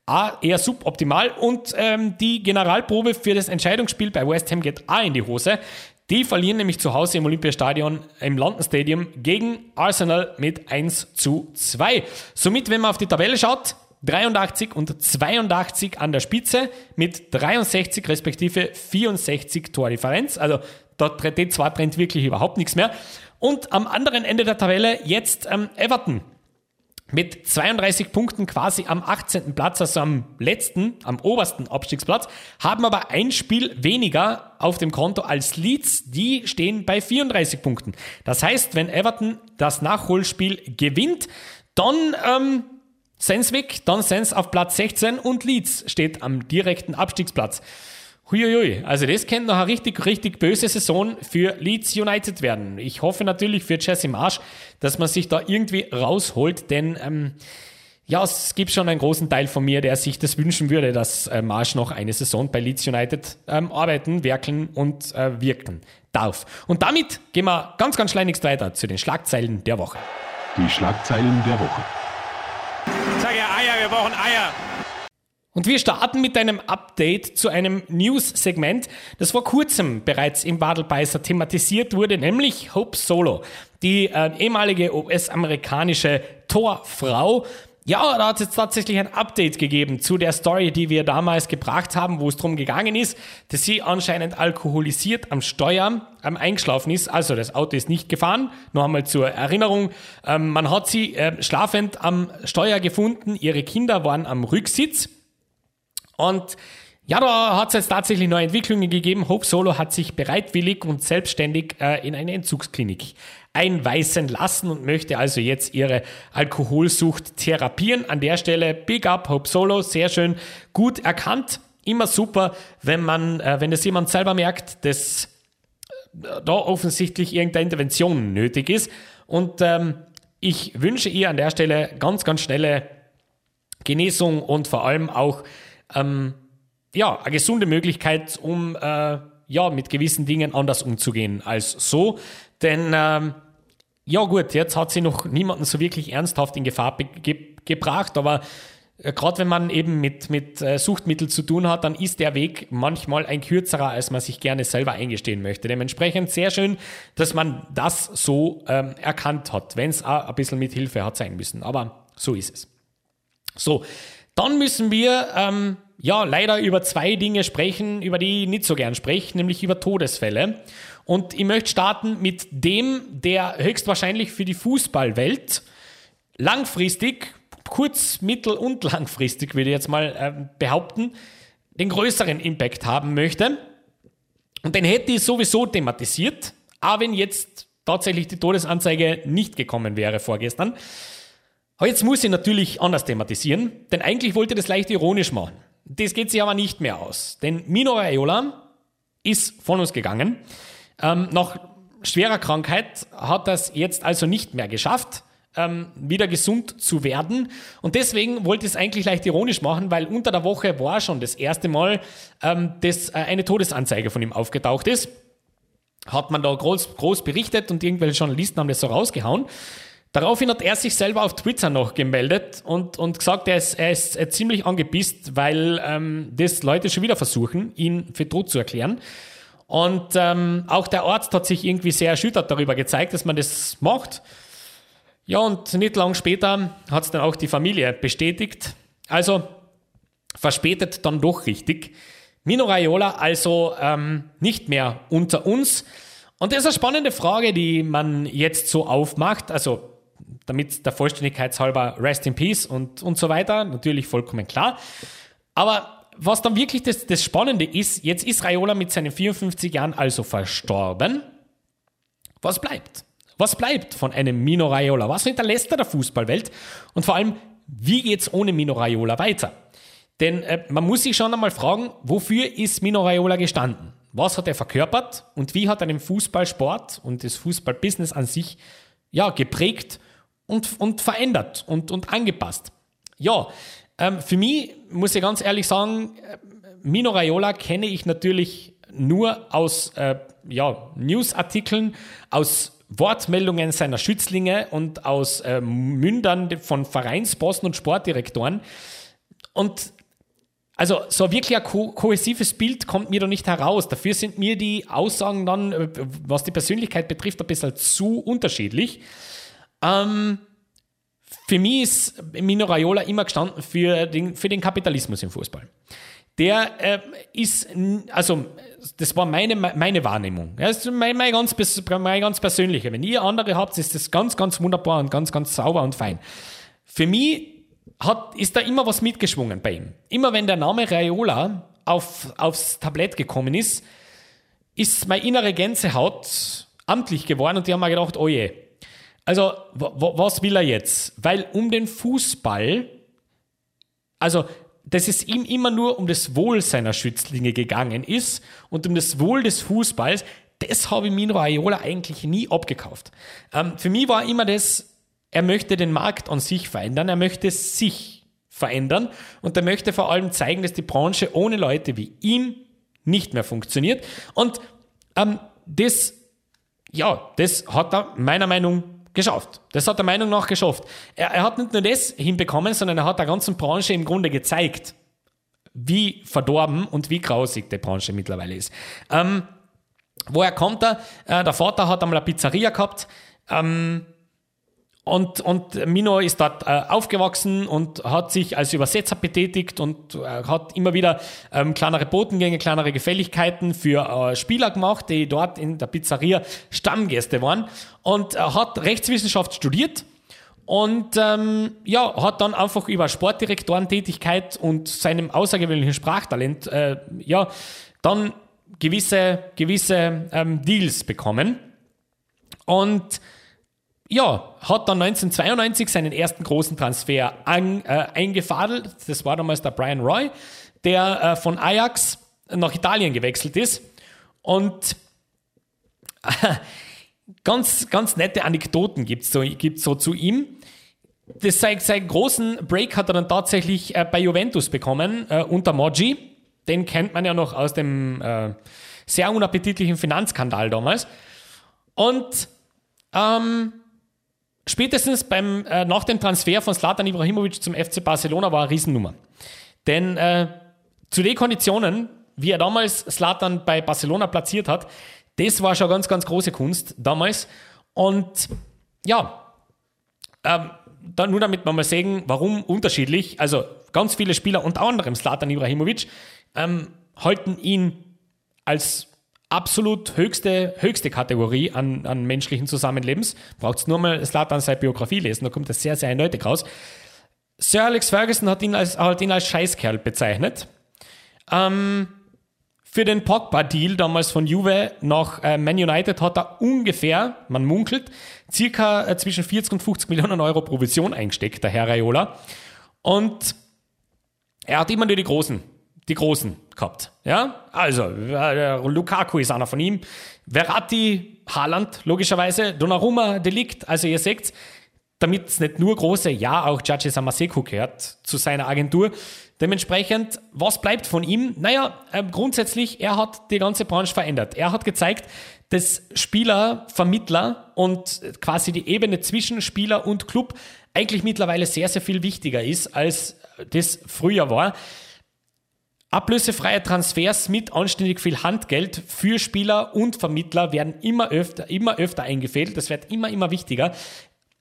A, eher suboptimal und ähm, die Generalprobe für das Entscheidungsspiel bei West Ham geht A in die Hose. Die verlieren nämlich zu Hause im Olympiastadion im London Stadium gegen Arsenal mit 1 zu 2. Somit, wenn man auf die Tabelle schaut, 83 und 82 an der Spitze mit 63 respektive 64 Tordifferenz. Also dort die zwei trennt wirklich überhaupt nichts mehr. Und am anderen Ende der Tabelle jetzt ähm, Everton mit 32 Punkten quasi am 18. Platz, also am letzten, am obersten Abstiegsplatz, haben aber ein Spiel weniger auf dem Konto als Leeds. Die stehen bei 34 Punkten. Das heißt, wenn Everton das Nachholspiel gewinnt, dann ähm, Senswick, dann Sens auf Platz 16 und Leeds steht am direkten Abstiegsplatz. Huiuiui, also das könnte noch eine richtig, richtig böse Saison für Leeds United werden. Ich hoffe natürlich für Jesse Marsch, dass man sich da irgendwie rausholt, denn ähm, ja, es gibt schon einen großen Teil von mir, der sich das wünschen würde, dass äh, Marsch noch eine Saison bei Leeds United ähm, arbeiten, werkeln und äh, wirken darf. Und damit gehen wir ganz, ganz schleunigst weiter zu den Schlagzeilen der Woche. Die Schlagzeilen der Woche. Sag ja Eier, wir brauchen Eier. Und wir starten mit einem Update zu einem News-Segment, das vor kurzem bereits im Wadelbeißer thematisiert wurde, nämlich Hope Solo, die äh, ehemalige US-amerikanische Torfrau, ja, da hat es jetzt tatsächlich ein Update gegeben zu der Story, die wir damals gebracht haben, wo es darum gegangen ist, dass sie anscheinend alkoholisiert am Steuer ähm, eingeschlafen ist. Also das Auto ist nicht gefahren. Noch einmal zur Erinnerung. Ähm, man hat sie äh, schlafend am Steuer gefunden. Ihre Kinder waren am Rücksitz. Und ja, da hat es jetzt tatsächlich neue Entwicklungen gegeben. Hope Solo hat sich bereitwillig und selbstständig äh, in eine Entzugsklinik einweisen lassen und möchte also jetzt ihre Alkoholsucht therapieren. An der Stelle Big Up Hope Solo, sehr schön, gut erkannt. Immer super, wenn man, äh, wenn das jemand selber merkt, das da offensichtlich irgendeine Intervention nötig ist. Und ähm, ich wünsche ihr an der Stelle ganz, ganz schnelle Genesung und vor allem auch ähm, ja, eine gesunde Möglichkeit, um äh, ja, mit gewissen Dingen anders umzugehen als so. Denn ähm, ja gut, jetzt hat sie noch niemanden so wirklich ernsthaft in Gefahr ge gebracht, aber äh, gerade wenn man eben mit, mit äh, Suchtmitteln zu tun hat, dann ist der Weg manchmal ein kürzerer, als man sich gerne selber eingestehen möchte. Dementsprechend sehr schön, dass man das so ähm, erkannt hat, wenn es auch ein bisschen mit Hilfe hat sein müssen. Aber so ist es. So, dann müssen wir ähm, ja leider über zwei Dinge sprechen, über die ich nicht so gern spreche, nämlich über Todesfälle. Und ich möchte starten mit dem, der höchstwahrscheinlich für die Fußballwelt langfristig, kurz-, mittel- und langfristig, würde ich jetzt mal äh, behaupten, den größeren Impact haben möchte. Und den hätte ich sowieso thematisiert, auch wenn jetzt tatsächlich die Todesanzeige nicht gekommen wäre vorgestern. Aber jetzt muss ich natürlich anders thematisieren, denn eigentlich wollte ich das leicht ironisch machen. Das geht sich aber nicht mehr aus, denn Mino Raiola ist von uns gegangen. Ähm, nach schwerer Krankheit hat das jetzt also nicht mehr geschafft, ähm, wieder gesund zu werden. Und deswegen wollte ich es eigentlich leicht ironisch machen, weil unter der Woche war schon das erste Mal, ähm, dass äh, eine Todesanzeige von ihm aufgetaucht ist. Hat man da groß, groß berichtet und irgendwelche Journalisten haben das so rausgehauen. Daraufhin hat er sich selber auf Twitter noch gemeldet und, und gesagt, er ist, er ist ziemlich angepisst, weil ähm, das Leute schon wieder versuchen, ihn für tot zu erklären. Und ähm, auch der Arzt hat sich irgendwie sehr erschüttert darüber gezeigt, dass man das macht. Ja, und nicht lang später hat es dann auch die Familie bestätigt. Also verspätet dann doch richtig. Mino Raiola also ähm, nicht mehr unter uns. Und das ist eine spannende Frage, die man jetzt so aufmacht. Also damit der Vollständigkeit halber Rest in Peace und, und so weiter, natürlich vollkommen klar. Aber was dann wirklich das, das Spannende ist, jetzt ist Raiola mit seinen 54 Jahren also verstorben. Was bleibt? Was bleibt von einem Mino Raiola? Was hinterlässt er der Fußballwelt? Und vor allem, wie geht es ohne Mino Raiola weiter? Denn äh, man muss sich schon einmal fragen, wofür ist Mino Raiola gestanden? Was hat er verkörpert und wie hat er den Fußballsport und das Fußballbusiness an sich ja, geprägt und, und verändert und, und angepasst. Ja, ähm, für mich muss ich ganz ehrlich sagen, Mino Raiola kenne ich natürlich nur aus äh, ja, Newsartikeln, aus Wortmeldungen seiner Schützlinge und aus äh, Mündern von Vereinsbossen und Sportdirektoren. Und also so wirklich ein ko kohäsives Bild kommt mir da nicht heraus. Dafür sind mir die Aussagen dann, äh, was die Persönlichkeit betrifft, ein bisschen zu unterschiedlich. Ähm, für mich ist Mino Raiola immer gestanden für den, für den Kapitalismus im Fußball. Der äh, ist, also das war meine, meine Wahrnehmung. Das ist meine, meine, ganz, meine ganz persönliche. Wenn ihr andere habt, ist das ganz, ganz wunderbar und ganz, ganz sauber und fein. Für mich hat, ist da immer was mitgeschwungen bei ihm. Immer wenn der Name Raiola auf, aufs Tablett gekommen ist, ist meine innere Gänsehaut amtlich geworden und die haben mir gedacht, oh je, also, was will er jetzt? Weil um den Fußball, also, dass es ihm immer nur um das Wohl seiner Schützlinge gegangen ist und um das Wohl des Fußballs, das habe ich Mino Aiola eigentlich nie abgekauft. Ähm, für mich war immer das, er möchte den Markt an sich verändern, er möchte sich verändern und er möchte vor allem zeigen, dass die Branche ohne Leute wie ihm nicht mehr funktioniert. Und ähm, das, ja, das hat er meiner Meinung nach geschafft. Das hat er Meinung nach geschafft. Er, er, hat nicht nur das hinbekommen, sondern er hat der ganzen Branche im Grunde gezeigt, wie verdorben und wie grausig die Branche mittlerweile ist. Ähm, woher kommt er? Äh, der Vater hat einmal eine Pizzeria gehabt. Ähm, und, und Mino ist dort äh, aufgewachsen und hat sich als Übersetzer betätigt und äh, hat immer wieder ähm, kleinere Botengänge, kleinere Gefälligkeiten für äh, Spieler gemacht, die dort in der Pizzeria Stammgäste waren. Und er hat Rechtswissenschaft studiert und ähm, ja, hat dann einfach über Sportdirektorentätigkeit und seinem außergewöhnlichen Sprachtalent äh, ja, dann gewisse, gewisse ähm, Deals bekommen. Und ja, hat dann 1992 seinen ersten großen Transfer an, äh, eingefadelt. Das war damals der Brian Roy, der äh, von Ajax nach Italien gewechselt ist. Und ganz, ganz nette Anekdoten gibt es so, gibt's so zu ihm. Das, sein, seinen großen Break hat er dann tatsächlich äh, bei Juventus bekommen, äh, unter Moggi. Den kennt man ja noch aus dem äh, sehr unappetitlichen Finanzskandal damals. Und ähm, spätestens beim, äh, nach dem Transfer von Slatan Ibrahimovic zum FC Barcelona war eine Riesennummer. Denn äh, zu den Konditionen, wie er damals Slatan bei Barcelona platziert hat, das war schon ganz, ganz große Kunst damals. Und ja, ähm, da, nur damit wir mal sehen, warum unterschiedlich. Also ganz viele Spieler, unter anderem Slatan Ibrahimovic, ähm, halten ihn als absolut höchste, höchste Kategorie an, an menschlichen Zusammenlebens. Braucht es nur mal Slatan seine Biografie lesen, da kommt das sehr, sehr eindeutig raus. Sir Alex Ferguson hat ihn als, hat ihn als Scheißkerl bezeichnet. Ähm, für den Pogba-Deal damals von Juve nach äh, Man United hat er ungefähr, man munkelt, circa äh, zwischen 40 und 50 Millionen Euro Provision eingesteckt, der Herr Raiola. Und er hat immer nur die Großen, die Großen gehabt. Ja, also äh, Lukaku ist einer von ihm, Verratti, Haaland, logischerweise, Donnarumma, Delikt, also ihr seht, damit es nicht nur große, ja, auch Judge Samaseku gehört zu seiner Agentur. Dementsprechend, was bleibt von ihm? Naja, äh, grundsätzlich, er hat die ganze Branche verändert. Er hat gezeigt, dass Spieler, Vermittler und quasi die Ebene zwischen Spieler und Club eigentlich mittlerweile sehr, sehr viel wichtiger ist, als das früher war. Ablösefreie Transfers mit anständig viel Handgeld für Spieler und Vermittler werden immer öfter, immer öfter eingefehlt. Das wird immer, immer wichtiger.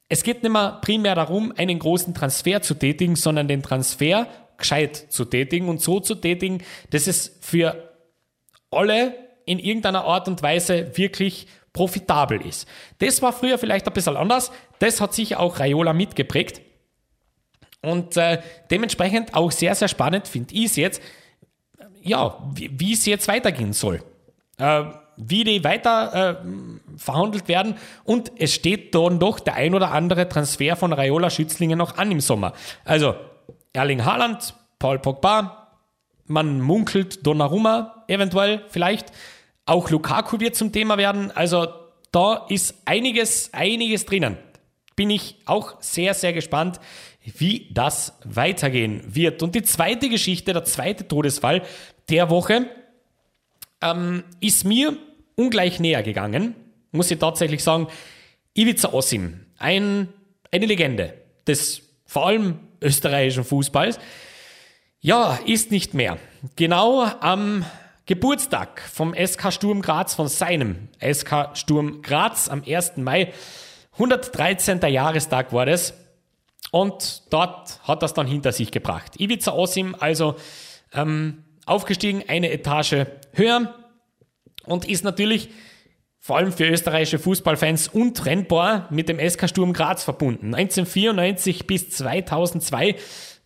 Es geht nicht mehr primär darum, einen großen Transfer zu tätigen, sondern den Transfer gescheit zu tätigen und so zu tätigen, dass es für alle in irgendeiner Art und Weise wirklich profitabel ist. Das war früher vielleicht ein bisschen anders. Das hat sicher auch Raiola mitgeprägt. Und äh, dementsprechend auch sehr, sehr spannend finde ich es jetzt, ja, wie, es jetzt weitergehen soll. Äh, wie die weiter äh, verhandelt werden. Und es steht dann doch der ein oder andere Transfer von Raiola Schützlinge noch an im Sommer. Also Erling Haaland, Paul Pogba, man munkelt Donnarumma eventuell vielleicht. Auch Lukaku wird zum Thema werden. Also da ist einiges, einiges drinnen. Bin ich auch sehr, sehr gespannt, wie das weitergehen wird. Und die zweite Geschichte, der zweite Todesfall der Woche, ähm, ist mir ungleich näher gegangen, muss ich tatsächlich sagen. Ivica Osim, ein, eine Legende des vor allem österreichischen Fußballs, ja, ist nicht mehr. Genau am Geburtstag vom SK Sturm Graz, von seinem SK Sturm Graz am 1. Mai, 113. Jahrestag war das. Und dort hat das dann hinter sich gebracht. Ivica Osim also ähm, aufgestiegen, eine Etage höher, und ist natürlich vor allem für österreichische Fußballfans untrennbar mit dem SK Sturm Graz verbunden. 1994 bis 2002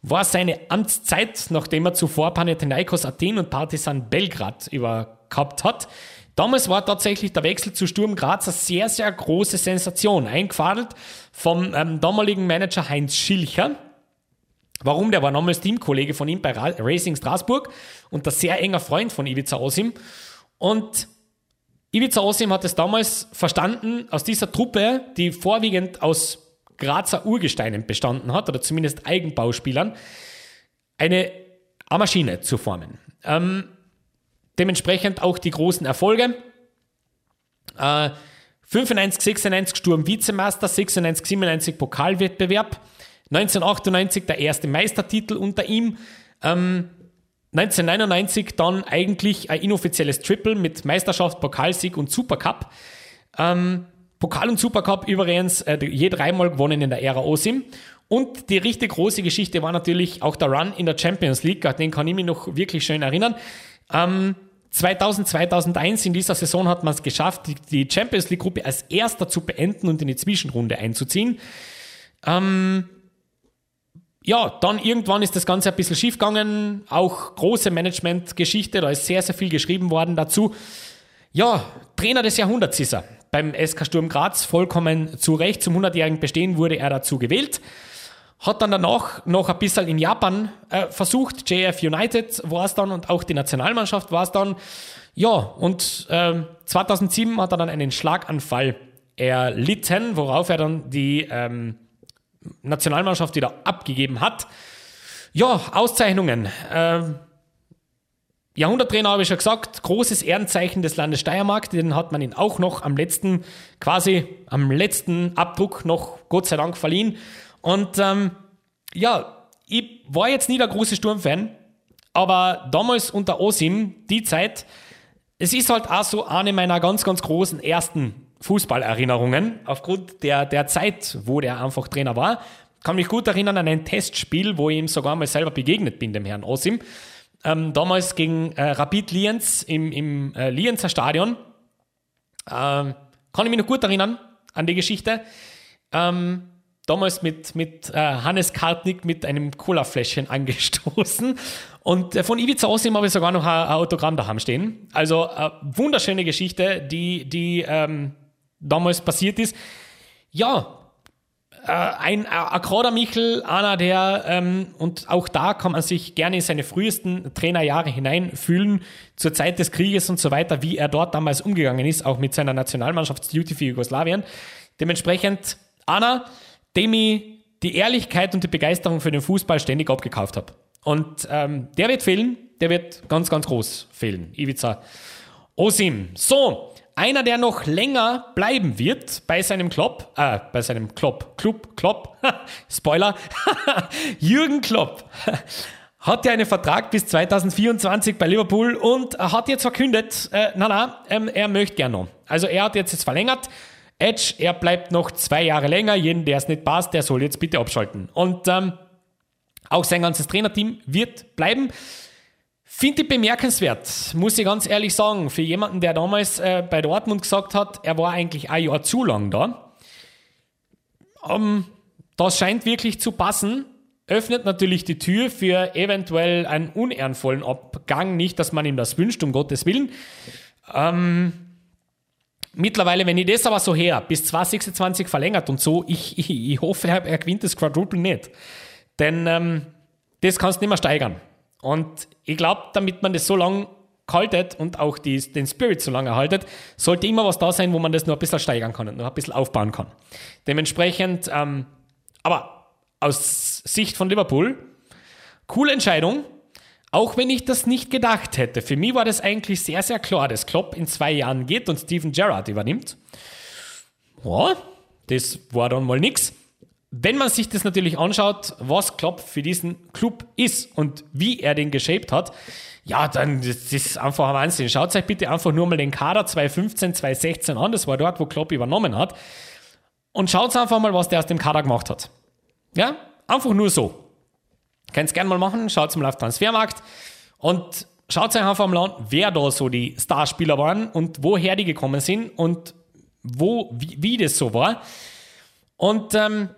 war seine Amtszeit, nachdem er zuvor Panathinaikos Athen und Partizan Belgrad übergehabt hat. Damals war tatsächlich der Wechsel zu Sturm Graz eine sehr, sehr große Sensation, eingefadelt vom ähm, damaligen Manager Heinz Schilcher. Warum? Der war damals Teamkollege von ihm bei Racing Straßburg und ein sehr enger Freund von Ivica Osim. Und Ivica Osim hat es damals verstanden, aus dieser Truppe, die vorwiegend aus Grazer Urgesteinen bestanden hat, oder zumindest Eigenbauspielern, eine Maschine zu formen. Ähm, dementsprechend auch die großen Erfolge. Äh, 95, 96 Sturm Vizemeister, 96, 97 Pokalwettbewerb, 1998 der erste Meistertitel unter ihm. Ähm, 1999 dann eigentlich ein inoffizielles Triple mit Meisterschaft, Pokalsieg und Supercup. Ähm, Pokal und Supercup übrigens äh, je dreimal gewonnen in der Ära Osim. Und die richtig große Geschichte war natürlich auch der Run in der Champions League, an den kann ich mich noch wirklich schön erinnern. Ähm, 2000, 2001 in dieser Saison hat man es geschafft, die Champions League Gruppe als erster zu beenden und in die Zwischenrunde einzuziehen. Ähm, ja, dann irgendwann ist das Ganze ein bisschen schief gegangen. Auch große Management-Geschichte, da ist sehr, sehr viel geschrieben worden dazu. Ja, Trainer des Jahrhunderts ist er. Beim SK Sturm Graz vollkommen zu Recht. Zum 100-jährigen Bestehen wurde er dazu gewählt. Hat dann danach noch ein bisschen in Japan äh, versucht. JF United war es dann und auch die Nationalmannschaft war es dann. Ja, und äh, 2007 hat er dann einen Schlaganfall erlitten, worauf er dann die ähm, Nationalmannschaft wieder abgegeben hat. Ja, Auszeichnungen. Ähm, Jahrhunderttrainer habe ich schon gesagt, großes Ehrenzeichen des Landes Steiermark, den hat man ihn auch noch am letzten, quasi am letzten Abdruck noch Gott sei Dank verliehen. Und ähm, ja, ich war jetzt nie der große Sturmfan, aber damals unter Osim, die Zeit, es ist halt auch so eine meiner ganz, ganz großen ersten Fußballerinnerungen, aufgrund der, der Zeit, wo der einfach Trainer war. Kann mich gut erinnern an ein Testspiel, wo ich ihm sogar mal selber begegnet bin, dem Herrn Osim. Ähm, damals gegen äh, Rapid Lienz im, im äh, Lienzer Stadion. Ähm, kann ich mich noch gut erinnern an die Geschichte. Ähm, damals mit, mit äh, Hannes Kartnick mit einem Colafläschchen angestoßen. Und äh, von Ivica Osim habe ich sogar noch ein, ein Autogramm daheim stehen. Also äh, wunderschöne Geschichte, die, die ähm, damals passiert ist. Ja, äh, ein Akroda Michel, einer der, ähm, und auch da kann man sich gerne in seine frühesten Trainerjahre hineinfühlen, zur Zeit des Krieges und so weiter, wie er dort damals umgegangen ist, auch mit seiner Nationalmannschaftsduty für Jugoslawien. Dementsprechend einer, dem ich die Ehrlichkeit und die Begeisterung für den Fußball ständig abgekauft habe. Und ähm, der wird fehlen, der wird ganz, ganz groß fehlen. Ivica Osim. So, einer, der noch länger bleiben wird bei seinem Klopp, äh, bei seinem Klopp, Club, Klopp, Spoiler, Jürgen Klopp hat ja einen Vertrag bis 2024 bei Liverpool und hat jetzt verkündet, äh, na na, ähm, er möchte gerne noch. Also er hat jetzt, jetzt verlängert. Edge, er bleibt noch zwei Jahre länger. Jeden, der es nicht passt, der soll jetzt bitte abschalten. Und ähm, auch sein ganzes Trainerteam wird bleiben. Finde ich bemerkenswert, muss ich ganz ehrlich sagen, für jemanden, der damals äh, bei Dortmund gesagt hat, er war eigentlich ein Jahr zu lang da. Ähm, das scheint wirklich zu passen. Öffnet natürlich die Tür für eventuell einen unehrenvollen Abgang. Nicht, dass man ihm das wünscht, um Gottes Willen. Ähm, mittlerweile, wenn ich das aber so her, bis 2026 verlängert und so, ich, ich, ich hoffe, er gewinnt das Quadruple nicht. Denn ähm, das kannst du nicht mehr steigern. Und ich glaube, damit man das so lange haltet und auch die, den Spirit so lange erhaltet, sollte immer was da sein, wo man das nur ein bisschen steigern kann und noch ein bisschen aufbauen kann. Dementsprechend, ähm, aber aus Sicht von Liverpool, coole Entscheidung, auch wenn ich das nicht gedacht hätte. Für mich war das eigentlich sehr, sehr klar, dass Klopp in zwei Jahren geht und Steven Gerrard übernimmt. Ja, das war dann mal nichts. Wenn man sich das natürlich anschaut, was Klopp für diesen Club ist und wie er den geshaped hat, ja, dann das ist einfach ein Wahnsinn. Schaut euch bitte einfach nur mal den Kader 2015, 2016 an. Das war dort, wo Klopp übernommen hat. Und schaut einfach mal, was der aus dem Kader gemacht hat. Ja, einfach nur so. Könnt es gerne mal machen. Schaut mal auf Transfermarkt und schaut euch einfach mal an, wer da so die Starspieler waren und woher die gekommen sind und wo, wie, wie das so war. Und ähm,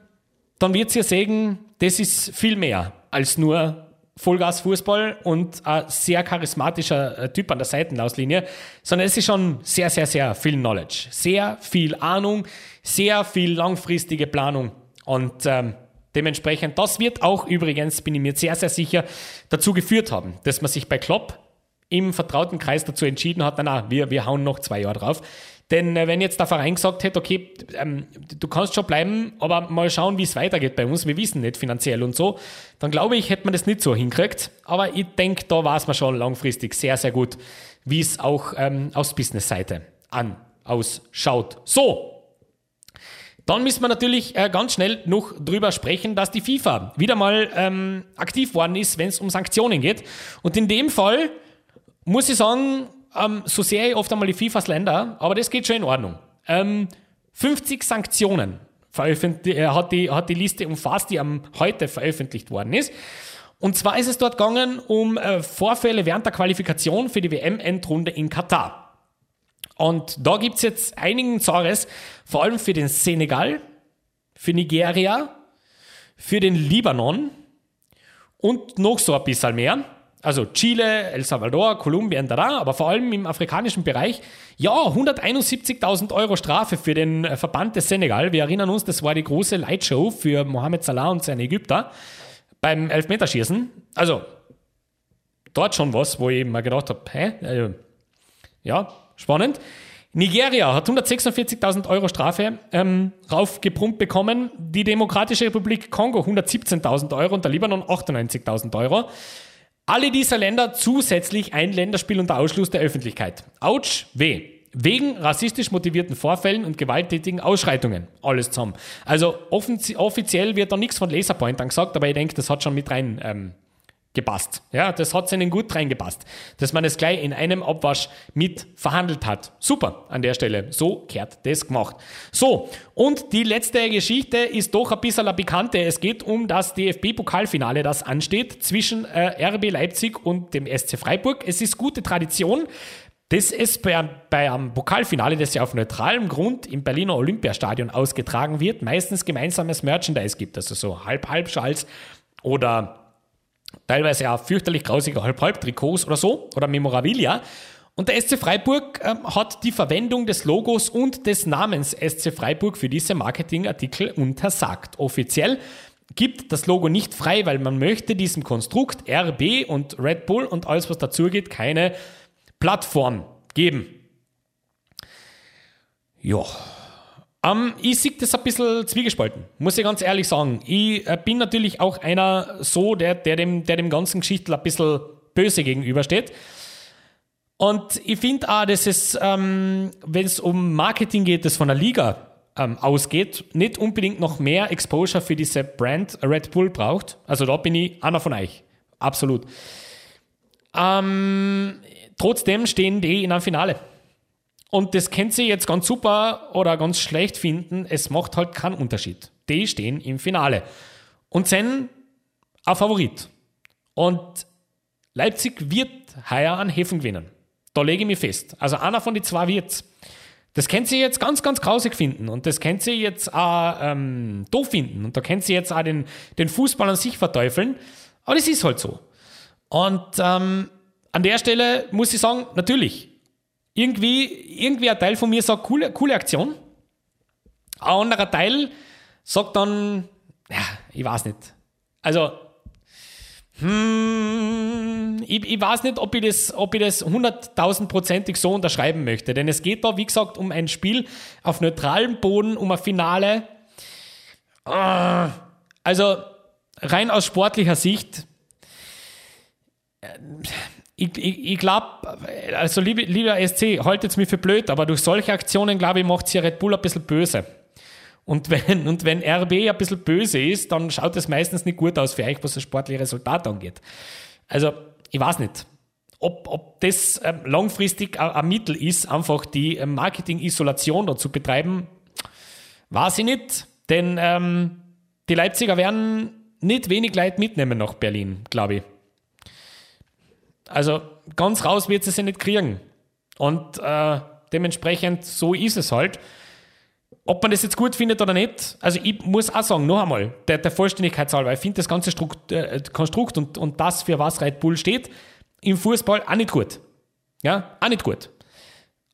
dann wird ihr sehen, das ist viel mehr als nur Vollgas-Fußball und ein sehr charismatischer äh, Typ an der Seitenauslinie, sondern es ist schon sehr, sehr, sehr viel Knowledge, sehr viel Ahnung, sehr viel langfristige Planung und ähm, dementsprechend, das wird auch übrigens, bin ich mir sehr, sehr sicher, dazu geführt haben, dass man sich bei Klopp im vertrauten Kreis dazu entschieden hat, na, na wir, wir hauen noch zwei Jahre drauf. Denn äh, wenn jetzt der Verein gesagt hätte, okay, ähm, du kannst schon bleiben, aber mal schauen, wie es weitergeht bei uns, wir wissen nicht finanziell und so, dann glaube ich, hätte man das nicht so hinkriegt. Aber ich denke, da war es mir schon langfristig sehr, sehr gut, wie es auch ähm, aus Business-Seite an ausschaut. So, dann müssen wir natürlich äh, ganz schnell noch drüber sprechen, dass die FIFA wieder mal ähm, aktiv worden ist, wenn es um Sanktionen geht. Und in dem Fall muss ich sagen, ähm, so sehr ich oft einmal die FIFAs Länder, aber das geht schon in Ordnung. Ähm, 50 Sanktionen äh, hat, die, hat die Liste umfasst, die am heute veröffentlicht worden ist. Und zwar ist es dort gegangen um äh, Vorfälle während der Qualifikation für die WM-Endrunde in Katar. Und da gibt es jetzt einigen Zores, vor allem für den Senegal, für Nigeria, für den Libanon und noch so ein bisschen mehr also Chile, El Salvador, Kolumbien, da, aber vor allem im afrikanischen Bereich, ja, 171.000 Euro Strafe für den äh, Verband des Senegal. Wir erinnern uns, das war die große Lightshow für Mohamed Salah und seine Ägypter beim Elfmeterschießen. Also, dort schon was, wo ich mal gedacht habe, hä? Also, Ja, spannend. Nigeria hat 146.000 Euro Strafe ähm, raufgeprumpt bekommen, die Demokratische Republik Kongo 117.000 Euro und der Libanon 98.000 Euro. Alle dieser Länder zusätzlich ein Länderspiel unter Ausschluss der Öffentlichkeit. Autsch, weh. Wegen rassistisch motivierten Vorfällen und gewalttätigen Ausschreitungen. Alles zusammen. Also offiziell wird da nichts von Laserpointern gesagt, aber ich denke, das hat schon mit rein ähm, gepasst. Ja, das hat ihnen gut reingepasst, dass man es gleich in einem Abwasch mit verhandelt hat. Super an der Stelle. So kehrt das gemacht. So, und die letzte Geschichte ist doch ein bisschen eine bekannte. Es geht um das DFB-Pokalfinale, das ansteht zwischen äh, RB Leipzig und dem SC Freiburg. Es ist gute Tradition. dass es bei, bei einem Pokalfinale, das ja auf neutralem Grund im Berliner Olympiastadion ausgetragen wird, meistens gemeinsames Merchandise gibt. Also so Halb-Halb-Schals oder teilweise auch fürchterlich grausige Halb-Halb-Trikots oder so, oder Memorabilia. Und der SC Freiburg äh, hat die Verwendung des Logos und des Namens SC Freiburg für diese Marketingartikel untersagt. Offiziell gibt das Logo nicht frei, weil man möchte diesem Konstrukt RB und Red Bull und alles, was dazugeht, keine Plattform geben. Ja, um, ähm, ich sehe das ein bisschen zwiegespalten, muss ich ganz ehrlich sagen. Ich äh, bin natürlich auch einer so, der, der, dem, der dem ganzen Geschichtel ein bisschen böse gegenübersteht. Und ich finde auch, dass es, ähm, wenn es um Marketing geht, das von der Liga ähm, ausgeht, nicht unbedingt noch mehr Exposure für diese Brand Red Bull braucht. Also da bin ich einer von euch. Absolut. Ähm, trotzdem stehen die in einem Finale. Und das kennt sie jetzt ganz super oder ganz schlecht finden. Es macht halt keinen Unterschied. Die stehen im Finale. Und sind ein Favorit. Und Leipzig wird heuer an Häfen gewinnen. Da lege ich mich fest. Also einer von den zwei wird's. Das kennt sie jetzt ganz, ganz grausig finden und das kennt sie jetzt auch ähm, doof finden und da kennt sie jetzt auch den, den Fußball an sich verteufeln. Aber das ist halt so. Und ähm, an der Stelle muss ich sagen, natürlich, irgendwie, irgendwie ein Teil von mir sagt, coole, coole Aktion. Ein anderer Teil sagt dann, ja, ich weiß nicht. Also, hm, ich, ich weiß nicht, ob ich das, ob ich das hunderttausendprozentig so unterschreiben möchte. Denn es geht da, wie gesagt, um ein Spiel auf neutralem Boden, um ein Finale. Ah, also, rein aus sportlicher Sicht, ich, ich, ich glaube, also liebe, lieber SC, haltet mich für blöd, aber durch solche Aktionen, glaube ich, macht sie Red Bull ein bisschen böse. Und wenn, und wenn RB ein bisschen böse ist, dann schaut es meistens nicht gut aus für euch, was das sportliche Resultat angeht. Also, ich weiß nicht, ob, ob das ähm, langfristig ein Mittel ist, einfach die ähm, Marketing-Isolation da zu betreiben, weiß ich nicht. Denn ähm, die Leipziger werden nicht wenig Leid mitnehmen nach Berlin, glaube ich. Also ganz raus wird sie sich nicht kriegen. Und äh, dementsprechend, so ist es halt. Ob man das jetzt gut findet oder nicht, also ich muss auch sagen, noch einmal, der, der Vollständigkeit halber, ich finde das ganze Strukt, äh, Konstrukt und, und das, für was Red Bull steht, im Fußball auch nicht gut. Ja, auch nicht gut.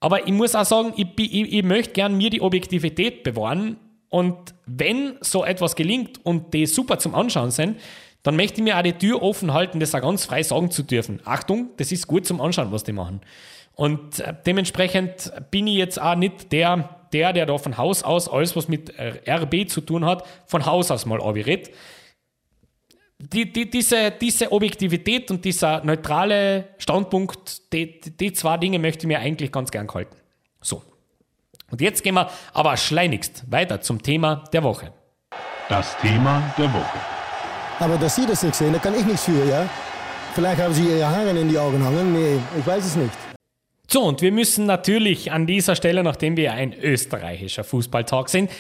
Aber ich muss auch sagen, ich, ich, ich möchte gern mir die Objektivität bewahren und wenn so etwas gelingt und die super zum Anschauen sind, dann möchte ich mir auch die Tür offen halten, das auch ganz frei sagen zu dürfen. Achtung, das ist gut zum Anschauen, was die machen. Und äh, dementsprechend bin ich jetzt auch nicht der, der, der da von Haus aus alles, was mit äh, RB zu tun hat, von Haus aus mal redet. Die, die, diese, diese Objektivität und dieser neutrale Standpunkt, die, die zwei Dinge möchte ich mir eigentlich ganz gern halten. So. Und jetzt gehen wir aber schleunigst weiter zum Thema der Woche. Das Thema der Woche. Aber dass Sie das nicht sehen, da kann ich nichts für, ja? Vielleicht haben Sie Ihre Haare in die Augen hangen. Nee, ich weiß es nicht. So, und wir müssen natürlich an dieser Stelle, nachdem wir ein österreichischer Fußballtalk sind,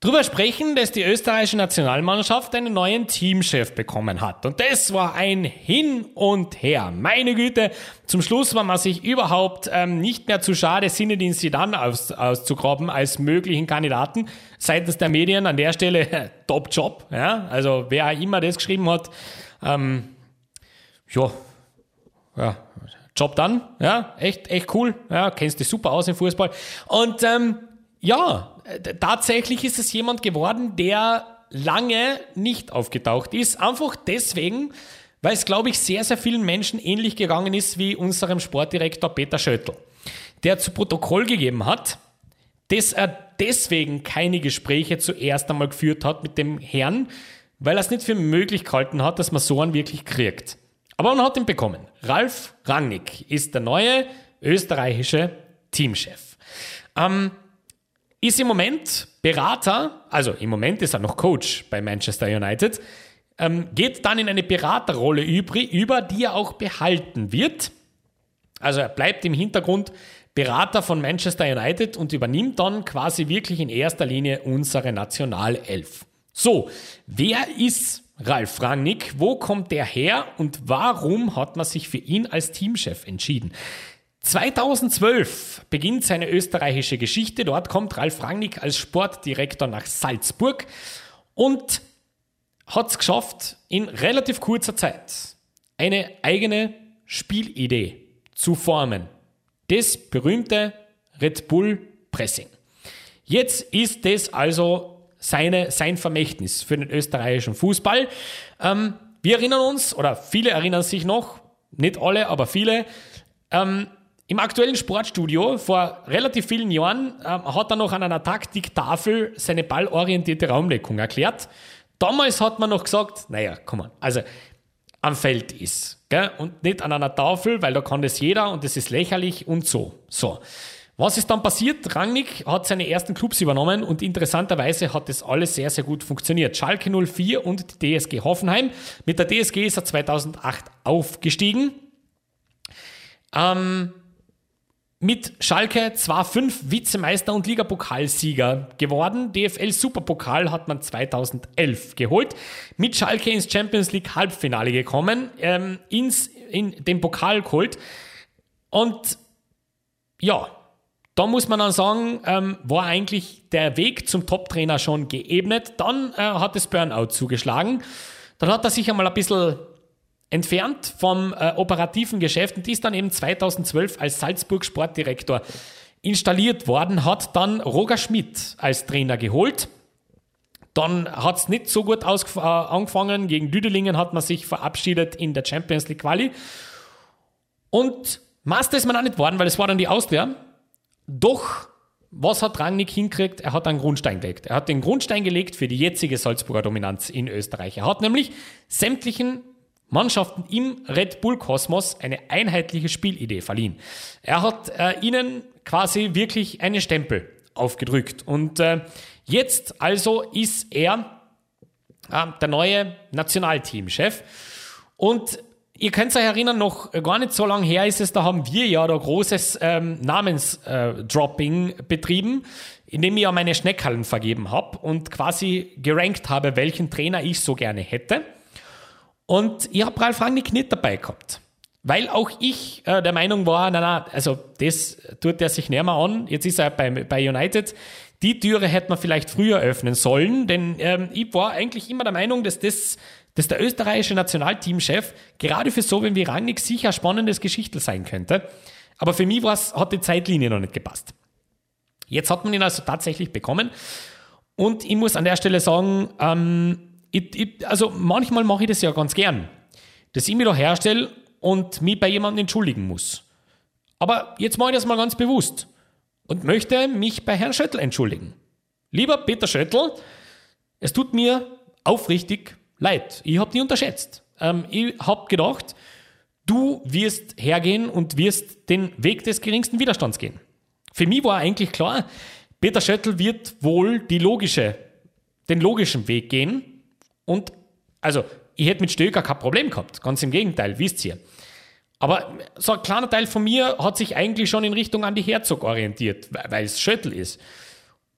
drüber sprechen, dass die österreichische Nationalmannschaft einen neuen Teamchef bekommen hat. Und das war ein Hin und Her. Meine Güte, zum Schluss war man sich überhaupt ähm, nicht mehr zu schade, Sinne sie dann aus, auszugraben als möglichen Kandidaten seitens der Medien. An der Stelle Top Job. Ja? Also wer immer das geschrieben hat, ähm, ja, ja, Job dann, ja, echt, echt cool, ja, kennst dich super aus im Fußball. Und ähm, ja, tatsächlich ist es jemand geworden, der lange nicht aufgetaucht ist. Einfach deswegen, weil es, glaube ich, sehr, sehr vielen Menschen ähnlich gegangen ist wie unserem Sportdirektor Peter Schöttl. der zu Protokoll gegeben hat, dass er deswegen keine Gespräche zuerst einmal geführt hat mit dem Herrn, weil er es nicht für möglich gehalten hat, dass man so einen wirklich kriegt. Aber man hat ihn bekommen. Ralf Rangnick ist der neue österreichische Teamchef. Ähm, ist im Moment Berater, also im Moment ist er noch Coach bei Manchester United, ähm, geht dann in eine Beraterrolle über, die er auch behalten wird. Also er bleibt im Hintergrund Berater von Manchester United und übernimmt dann quasi wirklich in erster Linie unsere Nationalelf. So, wer ist Ralf Rangnick? Wo kommt der her und warum hat man sich für ihn als Teamchef entschieden? 2012 beginnt seine österreichische Geschichte. Dort kommt Ralf Rangnick als Sportdirektor nach Salzburg und hat es geschafft, in relativ kurzer Zeit eine eigene Spielidee zu formen. Das berühmte Red Bull Pressing. Jetzt ist das also seine, sein Vermächtnis für den österreichischen Fußball. Ähm, wir erinnern uns, oder viele erinnern sich noch, nicht alle, aber viele, ähm, im aktuellen Sportstudio vor relativ vielen Jahren ähm, hat er noch an einer Taktiktafel seine ballorientierte Raumdeckung erklärt. Damals hat man noch gesagt, naja, komm mal, also am Feld ist. Gell? Und nicht an einer Tafel, weil da kann das jeder und das ist lächerlich und so. So. Was ist dann passiert? Rangnick hat seine ersten Clubs übernommen und interessanterweise hat das alles sehr, sehr gut funktioniert. Schalke 04 und die DSG Hoffenheim. Mit der DSG ist er 2008 aufgestiegen. Ähm, mit Schalke zwar fünf Vizemeister und Ligapokalsieger geworden. DFL Superpokal hat man 2011 geholt. Mit Schalke ins Champions League Halbfinale gekommen, ähm, ins, in den Pokal geholt. Und ja, da muss man dann sagen, ähm, war eigentlich der Weg zum Top-Trainer schon geebnet. Dann äh, hat das Burnout zugeschlagen. Dann hat er sich einmal ein bisschen entfernt vom äh, operativen Geschäft und ist dann eben 2012 als Salzburg Sportdirektor installiert worden, hat dann Roger Schmidt als Trainer geholt. Dann hat es nicht so gut äh, angefangen. Gegen Düdelingen hat man sich verabschiedet in der Champions League Quali. Und Master ist man auch nicht geworden, weil es war dann die Austria. Doch, was hat Rangnick hinkriegt? Er hat einen Grundstein gelegt. Er hat den Grundstein gelegt für die jetzige Salzburger Dominanz in Österreich. Er hat nämlich sämtlichen Mannschaften im Red Bull Kosmos eine einheitliche Spielidee verliehen. Er hat äh, ihnen quasi wirklich einen Stempel aufgedrückt. Und äh, jetzt also ist er äh, der neue Nationalteamchef. Und ihr könnt euch erinnern, noch gar nicht so lange her ist es, da haben wir ja da großes ähm, Namensdropping äh, betrieben, indem ich ja meine Schneckhallen vergeben habe und quasi gerankt habe, welchen Trainer ich so gerne hätte. Und ich habe Ralf Rangnick nicht dabei gehabt. Weil auch ich äh, der Meinung war, na, na, also das tut er sich näher mal an. Jetzt ist er bei, bei United. Die Türe hätte man vielleicht früher öffnen sollen, denn ähm, ich war eigentlich immer der Meinung, dass das dass der österreichische Nationalteamchef gerade für so wie Rangnick sicher spannendes Geschichtel sein könnte. Aber für mich hat die Zeitlinie noch nicht gepasst. Jetzt hat man ihn also tatsächlich bekommen. Und ich muss an der Stelle sagen, ähm, ich, ich, also manchmal mache ich das ja ganz gern, dass ich mich da herstelle und mich bei jemandem entschuldigen muss. Aber jetzt mache ich das mal ganz bewusst und möchte mich bei Herrn Schöttl entschuldigen. Lieber Peter Schöttl, es tut mir aufrichtig leid. Ich habe dich unterschätzt. Ähm, ich habe gedacht, du wirst hergehen und wirst den Weg des geringsten Widerstands gehen. Für mich war eigentlich klar, Peter Schöttl wird wohl die logische, den logischen Weg gehen und also, ich hätte mit Stöger kein Problem gehabt. Ganz im Gegenteil, wisst ihr. Aber so ein kleiner Teil von mir hat sich eigentlich schon in Richtung Andi Herzog orientiert, weil es Schöttl ist.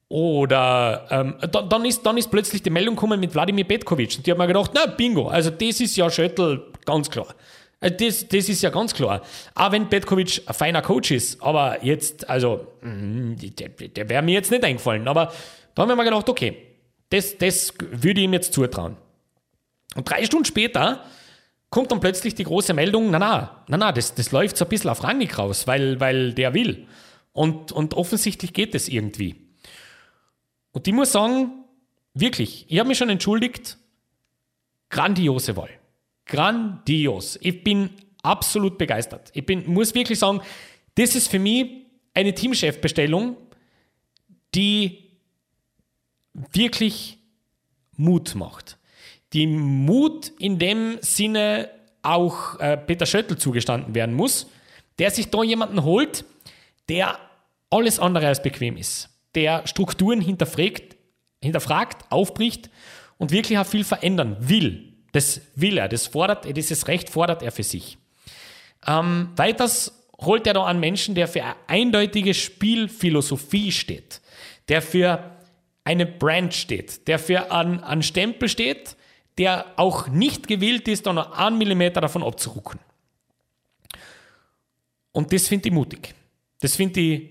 Oder ähm, da, dann, ist, dann ist plötzlich die Meldung gekommen mit Wladimir Petkovic. Und die haben mir gedacht, na bingo, also das ist ja Schöttl ganz klar. Äh, das, das ist ja ganz klar. Auch wenn Petkovic ein feiner Coach ist, aber jetzt, also, mm, der, der wäre mir jetzt nicht eingefallen. Aber da haben wir mir gedacht, okay, das, das würde ich ihm jetzt zutrauen. Und drei Stunden später kommt dann plötzlich die große Meldung, na na, na na, das, das läuft so ein bisschen auf Rangnick raus, weil, weil der will. Und, und offensichtlich geht es irgendwie. Und ich muss sagen, wirklich, ich habe mich schon entschuldigt, grandiose Wahl. Grandios. Ich bin absolut begeistert. Ich bin, muss wirklich sagen, das ist für mich eine Teamchefbestellung, die wirklich Mut macht. Die Mut in dem Sinne auch äh, Peter Schöttl zugestanden werden muss, der sich da jemanden holt, der alles andere als bequem ist, der Strukturen hinterfragt, hinterfragt aufbricht und wirklich auch viel verändern will. Das will er, das fordert, dieses Recht fordert er für sich. Ähm, weiters holt er da einen Menschen, der für eine eindeutige Spielphilosophie steht, der für eine Brand steht, der für einen, einen Stempel steht, der auch nicht gewillt ist, da noch einen Millimeter davon abzurucken. Und das finde ich mutig. Das finde ich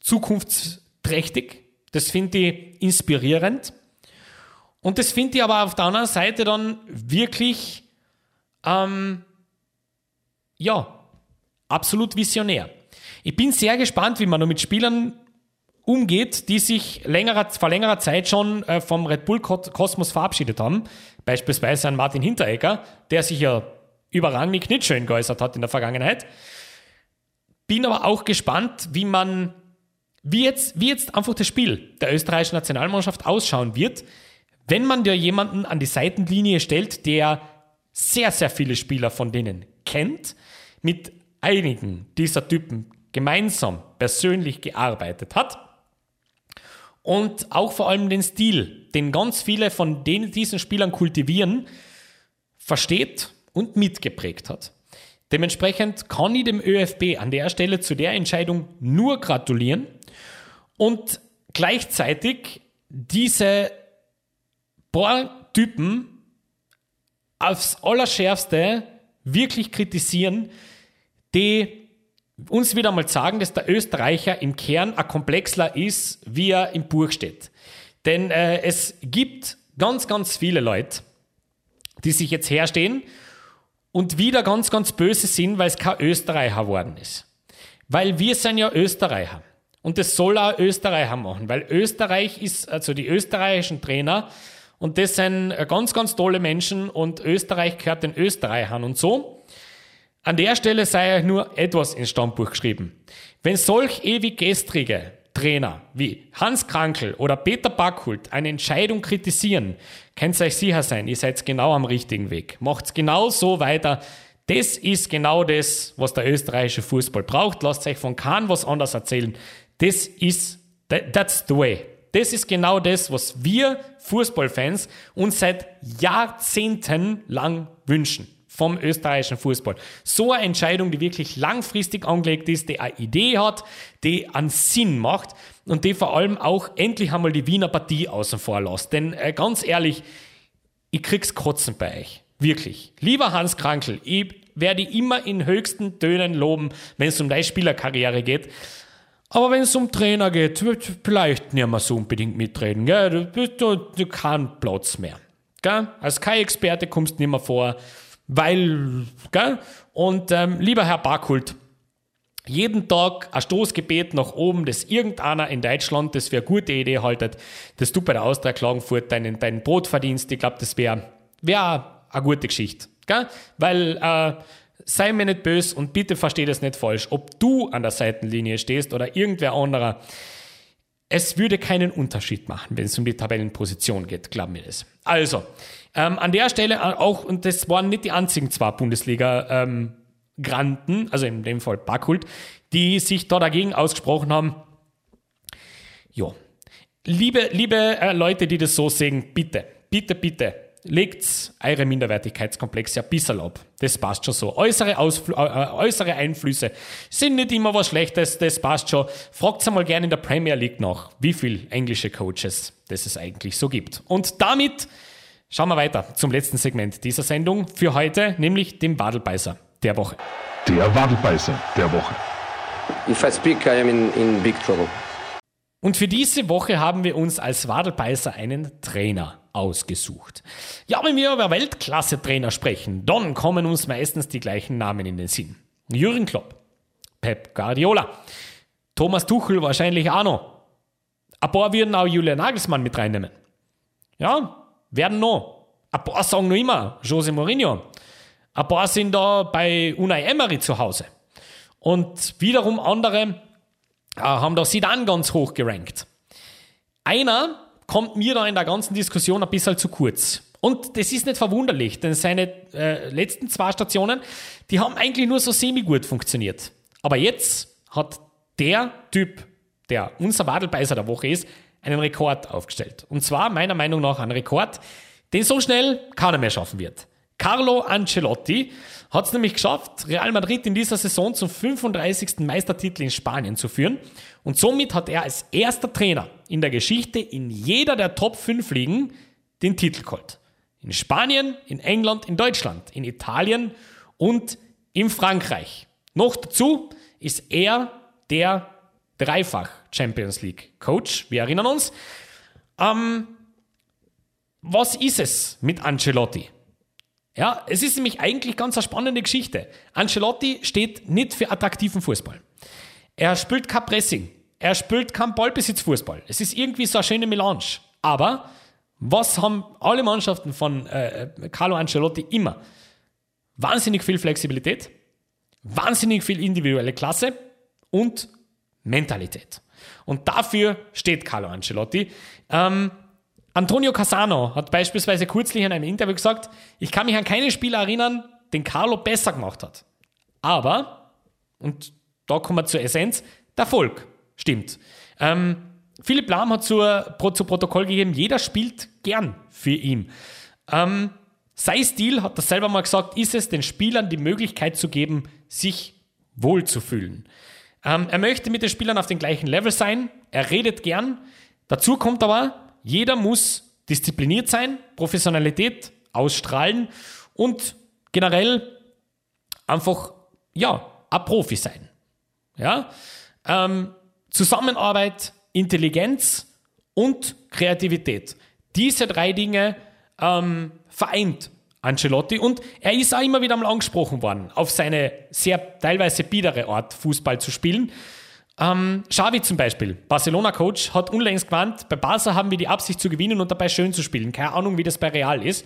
zukunftsträchtig. Das finde ich inspirierend. Und das finde ich aber auf der anderen Seite dann wirklich, ähm, ja, absolut visionär. Ich bin sehr gespannt, wie man noch mit Spielern umgeht, die sich längerer, vor längerer Zeit schon äh, vom Red Bull Kosmos verabschiedet haben. Beispielsweise an Martin Hinteregger, der sich ja überrangig nicht schön geäußert hat in der Vergangenheit. Bin aber auch gespannt, wie man, wie jetzt, wie jetzt einfach das Spiel der österreichischen Nationalmannschaft ausschauen wird, wenn man dir jemanden an die Seitenlinie stellt, der sehr, sehr viele Spieler von denen kennt, mit einigen dieser Typen gemeinsam persönlich gearbeitet hat und auch vor allem den Stil, den ganz viele von denen, diesen Spielern kultivieren, versteht und mitgeprägt hat. Dementsprechend kann ich dem ÖFB an der Stelle zu der Entscheidung nur gratulieren und gleichzeitig diese paar Typen aufs Allerschärfste wirklich kritisieren, die uns wieder mal sagen, dass der Österreicher im Kern ein Komplexler ist, wie er im Buch steht. Denn äh, es gibt ganz, ganz viele Leute, die sich jetzt herstehen und wieder ganz, ganz böse sind, weil es kein Österreicher geworden ist. Weil wir sind ja Österreicher. Und das soll auch Österreicher machen, weil Österreich ist, also die österreichischen Trainer, und das sind ganz, ganz tolle Menschen und Österreich gehört den Österreichern und so. An der Stelle sei euch nur etwas ins Stammbuch geschrieben. Wenn solch ewig gestrige Trainer wie Hans Krankel oder Peter Backhult eine Entscheidung kritisieren, könnt ihr euch sicher sein, ihr seid genau am richtigen Weg. Macht's genau so weiter. Das ist genau das, was der österreichische Fußball braucht. Lasst euch von Kahn was anderes erzählen. Das ist, that's the way. Das ist genau das, was wir Fußballfans uns seit Jahrzehnten lang wünschen vom österreichischen Fußball. So eine Entscheidung, die wirklich langfristig angelegt ist, die eine Idee hat, die einen Sinn macht und die vor allem auch endlich einmal die Wiener Partie außen vor lässt. Denn äh, ganz ehrlich, ich krieg's kotzen bei euch. Wirklich. Lieber Hans Krankel, ich werde immer in höchsten Tönen loben, wenn es um deine Spielerkarriere geht. Aber wenn es um Trainer geht, vielleicht nicht mehr so unbedingt mitreden. Gell? Du bist du, du Platz mehr. Gell? Als kein Experte kommst du nicht mehr vor. Weil, gell? Und ähm, lieber Herr Barkult, jeden Tag ein Stoßgebet nach oben, dass irgendeiner in Deutschland das für eine gute Idee haltet, dass du bei der Austria Klagenfurt deinen, deinen Brot verdienst. Ich glaube, das wäre wär eine gute Geschichte. Gell? Weil, äh, sei mir nicht böse und bitte versteh das nicht falsch. Ob du an der Seitenlinie stehst oder irgendwer anderer, es würde keinen Unterschied machen, wenn es um die Tabellenposition geht, glaub mir das. Also, ähm, an der Stelle auch, und das waren nicht die einzigen zwei Bundesliga-Granten, ähm, also in dem Fall Backhult, die sich da dagegen ausgesprochen haben. Ja, liebe, liebe äh, Leute, die das so sehen, bitte, bitte, bitte, legt eure Minderwertigkeitskomplexe ein bisschen ab. Das passt schon so. Äußere, Ausfl äh, äh, äußere Einflüsse sind nicht immer was Schlechtes, das passt schon. Fragt einmal gerne in der Premier League nach, wie viele englische Coaches das es eigentlich so gibt. Und damit Schauen wir weiter zum letzten Segment dieser Sendung für heute, nämlich dem Wadelbeißer der Woche. Der Wadelbeißer der Woche. If I speak, I am in, in big trouble. Und für diese Woche haben wir uns als Wadelbeißer einen Trainer ausgesucht. Ja, wenn wir über Weltklasse-Trainer sprechen, dann kommen uns meistens die gleichen Namen in den Sinn. Jürgen Klopp, Pep Guardiola, Thomas Tuchel wahrscheinlich auch noch. Ein paar würden auch Julian Nagelsmann mit reinnehmen. Ja, werden noch. Ein paar sagen noch immer Jose Mourinho. Ein paar sind da bei Unai Emery zu Hause. Und wiederum andere äh, haben da Sidan ganz hoch gerankt. Einer kommt mir da in der ganzen Diskussion ein bisschen zu kurz. Und das ist nicht verwunderlich, denn seine äh, letzten zwei Stationen, die haben eigentlich nur so semi-gut funktioniert. Aber jetzt hat der Typ, der unser Wadelbeißer der Woche ist, einen Rekord aufgestellt. Und zwar meiner Meinung nach einen Rekord, den so schnell keiner mehr schaffen wird. Carlo Ancelotti hat es nämlich geschafft, Real Madrid in dieser Saison zum 35. Meistertitel in Spanien zu führen. Und somit hat er als erster Trainer in der Geschichte in jeder der Top 5 Ligen den Titel geholt. In Spanien, in England, in Deutschland, in Italien und in Frankreich. Noch dazu ist er der dreifach Champions League Coach. Wir erinnern uns. Ähm, was ist es mit Ancelotti? Ja, es ist nämlich eigentlich ganz eine spannende Geschichte. Ancelotti steht nicht für attraktiven Fußball. Er spielt kein Pressing. Er spielt kein Ballbesitzfußball. Es ist irgendwie so eine schöne Melange. Aber was haben alle Mannschaften von äh, Carlo Ancelotti immer? Wahnsinnig viel Flexibilität, wahnsinnig viel individuelle Klasse und Mentalität. Und dafür steht Carlo Ancelotti. Ähm, Antonio Casano hat beispielsweise kürzlich in einem Interview gesagt, ich kann mich an keinen Spieler erinnern, den Carlo besser gemacht hat. Aber, und da kommen wir zur Essenz, der Erfolg stimmt. Ähm, Philipp Lahm hat zur, zu Protokoll gegeben, jeder spielt gern für ihn. Ähm, sein Stil, hat er selber mal gesagt, ist es, den Spielern die Möglichkeit zu geben, sich wohlzufühlen. Ähm, er möchte mit den Spielern auf dem gleichen Level sein, er redet gern. Dazu kommt aber, jeder muss diszipliniert sein, Professionalität ausstrahlen und generell einfach, ja, ein Profi sein. Ja? Ähm, Zusammenarbeit, Intelligenz und Kreativität. Diese drei Dinge ähm, vereint Ancelotti und er ist auch immer wieder mal angesprochen worden, auf seine sehr teilweise biedere Art Fußball zu spielen. Ähm, Xavi zum Beispiel, Barcelona-Coach, hat unlängst gemeint, bei Barca haben wir die Absicht zu gewinnen und dabei schön zu spielen. Keine Ahnung, wie das bei Real ist.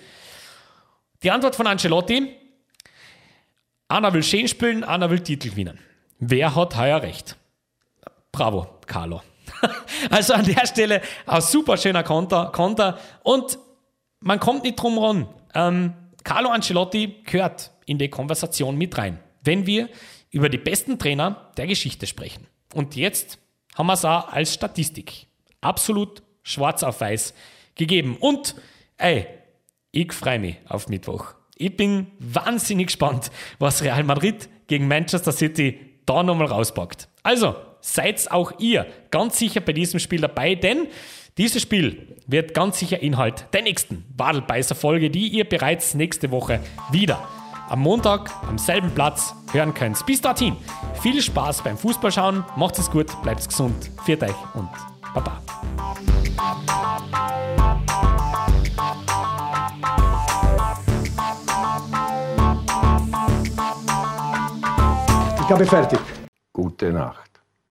Die Antwort von Ancelotti, Anna will schön spielen, Anna will Titel gewinnen. Wer hat heuer recht? Bravo, Carlo. also an der Stelle ein super schöner Konter, Konter und man kommt nicht drum ran. Ähm, Carlo Ancelotti gehört in die Konversation mit rein, wenn wir über die besten Trainer der Geschichte sprechen. Und jetzt haben wir es auch als Statistik absolut schwarz auf weiß gegeben. Und ey, ich freue mich auf Mittwoch. Ich bin wahnsinnig gespannt, was Real Madrid gegen Manchester City da nochmal rauspackt. Also, seid auch ihr ganz sicher bei diesem Spiel dabei, denn dieses Spiel wird ganz sicher Inhalt der nächsten Wadelbeißer Folge, die ihr bereits nächste Woche wieder am Montag am selben Platz hören könnt. Bis dorthin, viel Spaß beim Fußballschauen, macht es gut, bleibt gesund, viert euch und Baba. Ich habe fertig. Gute Nacht.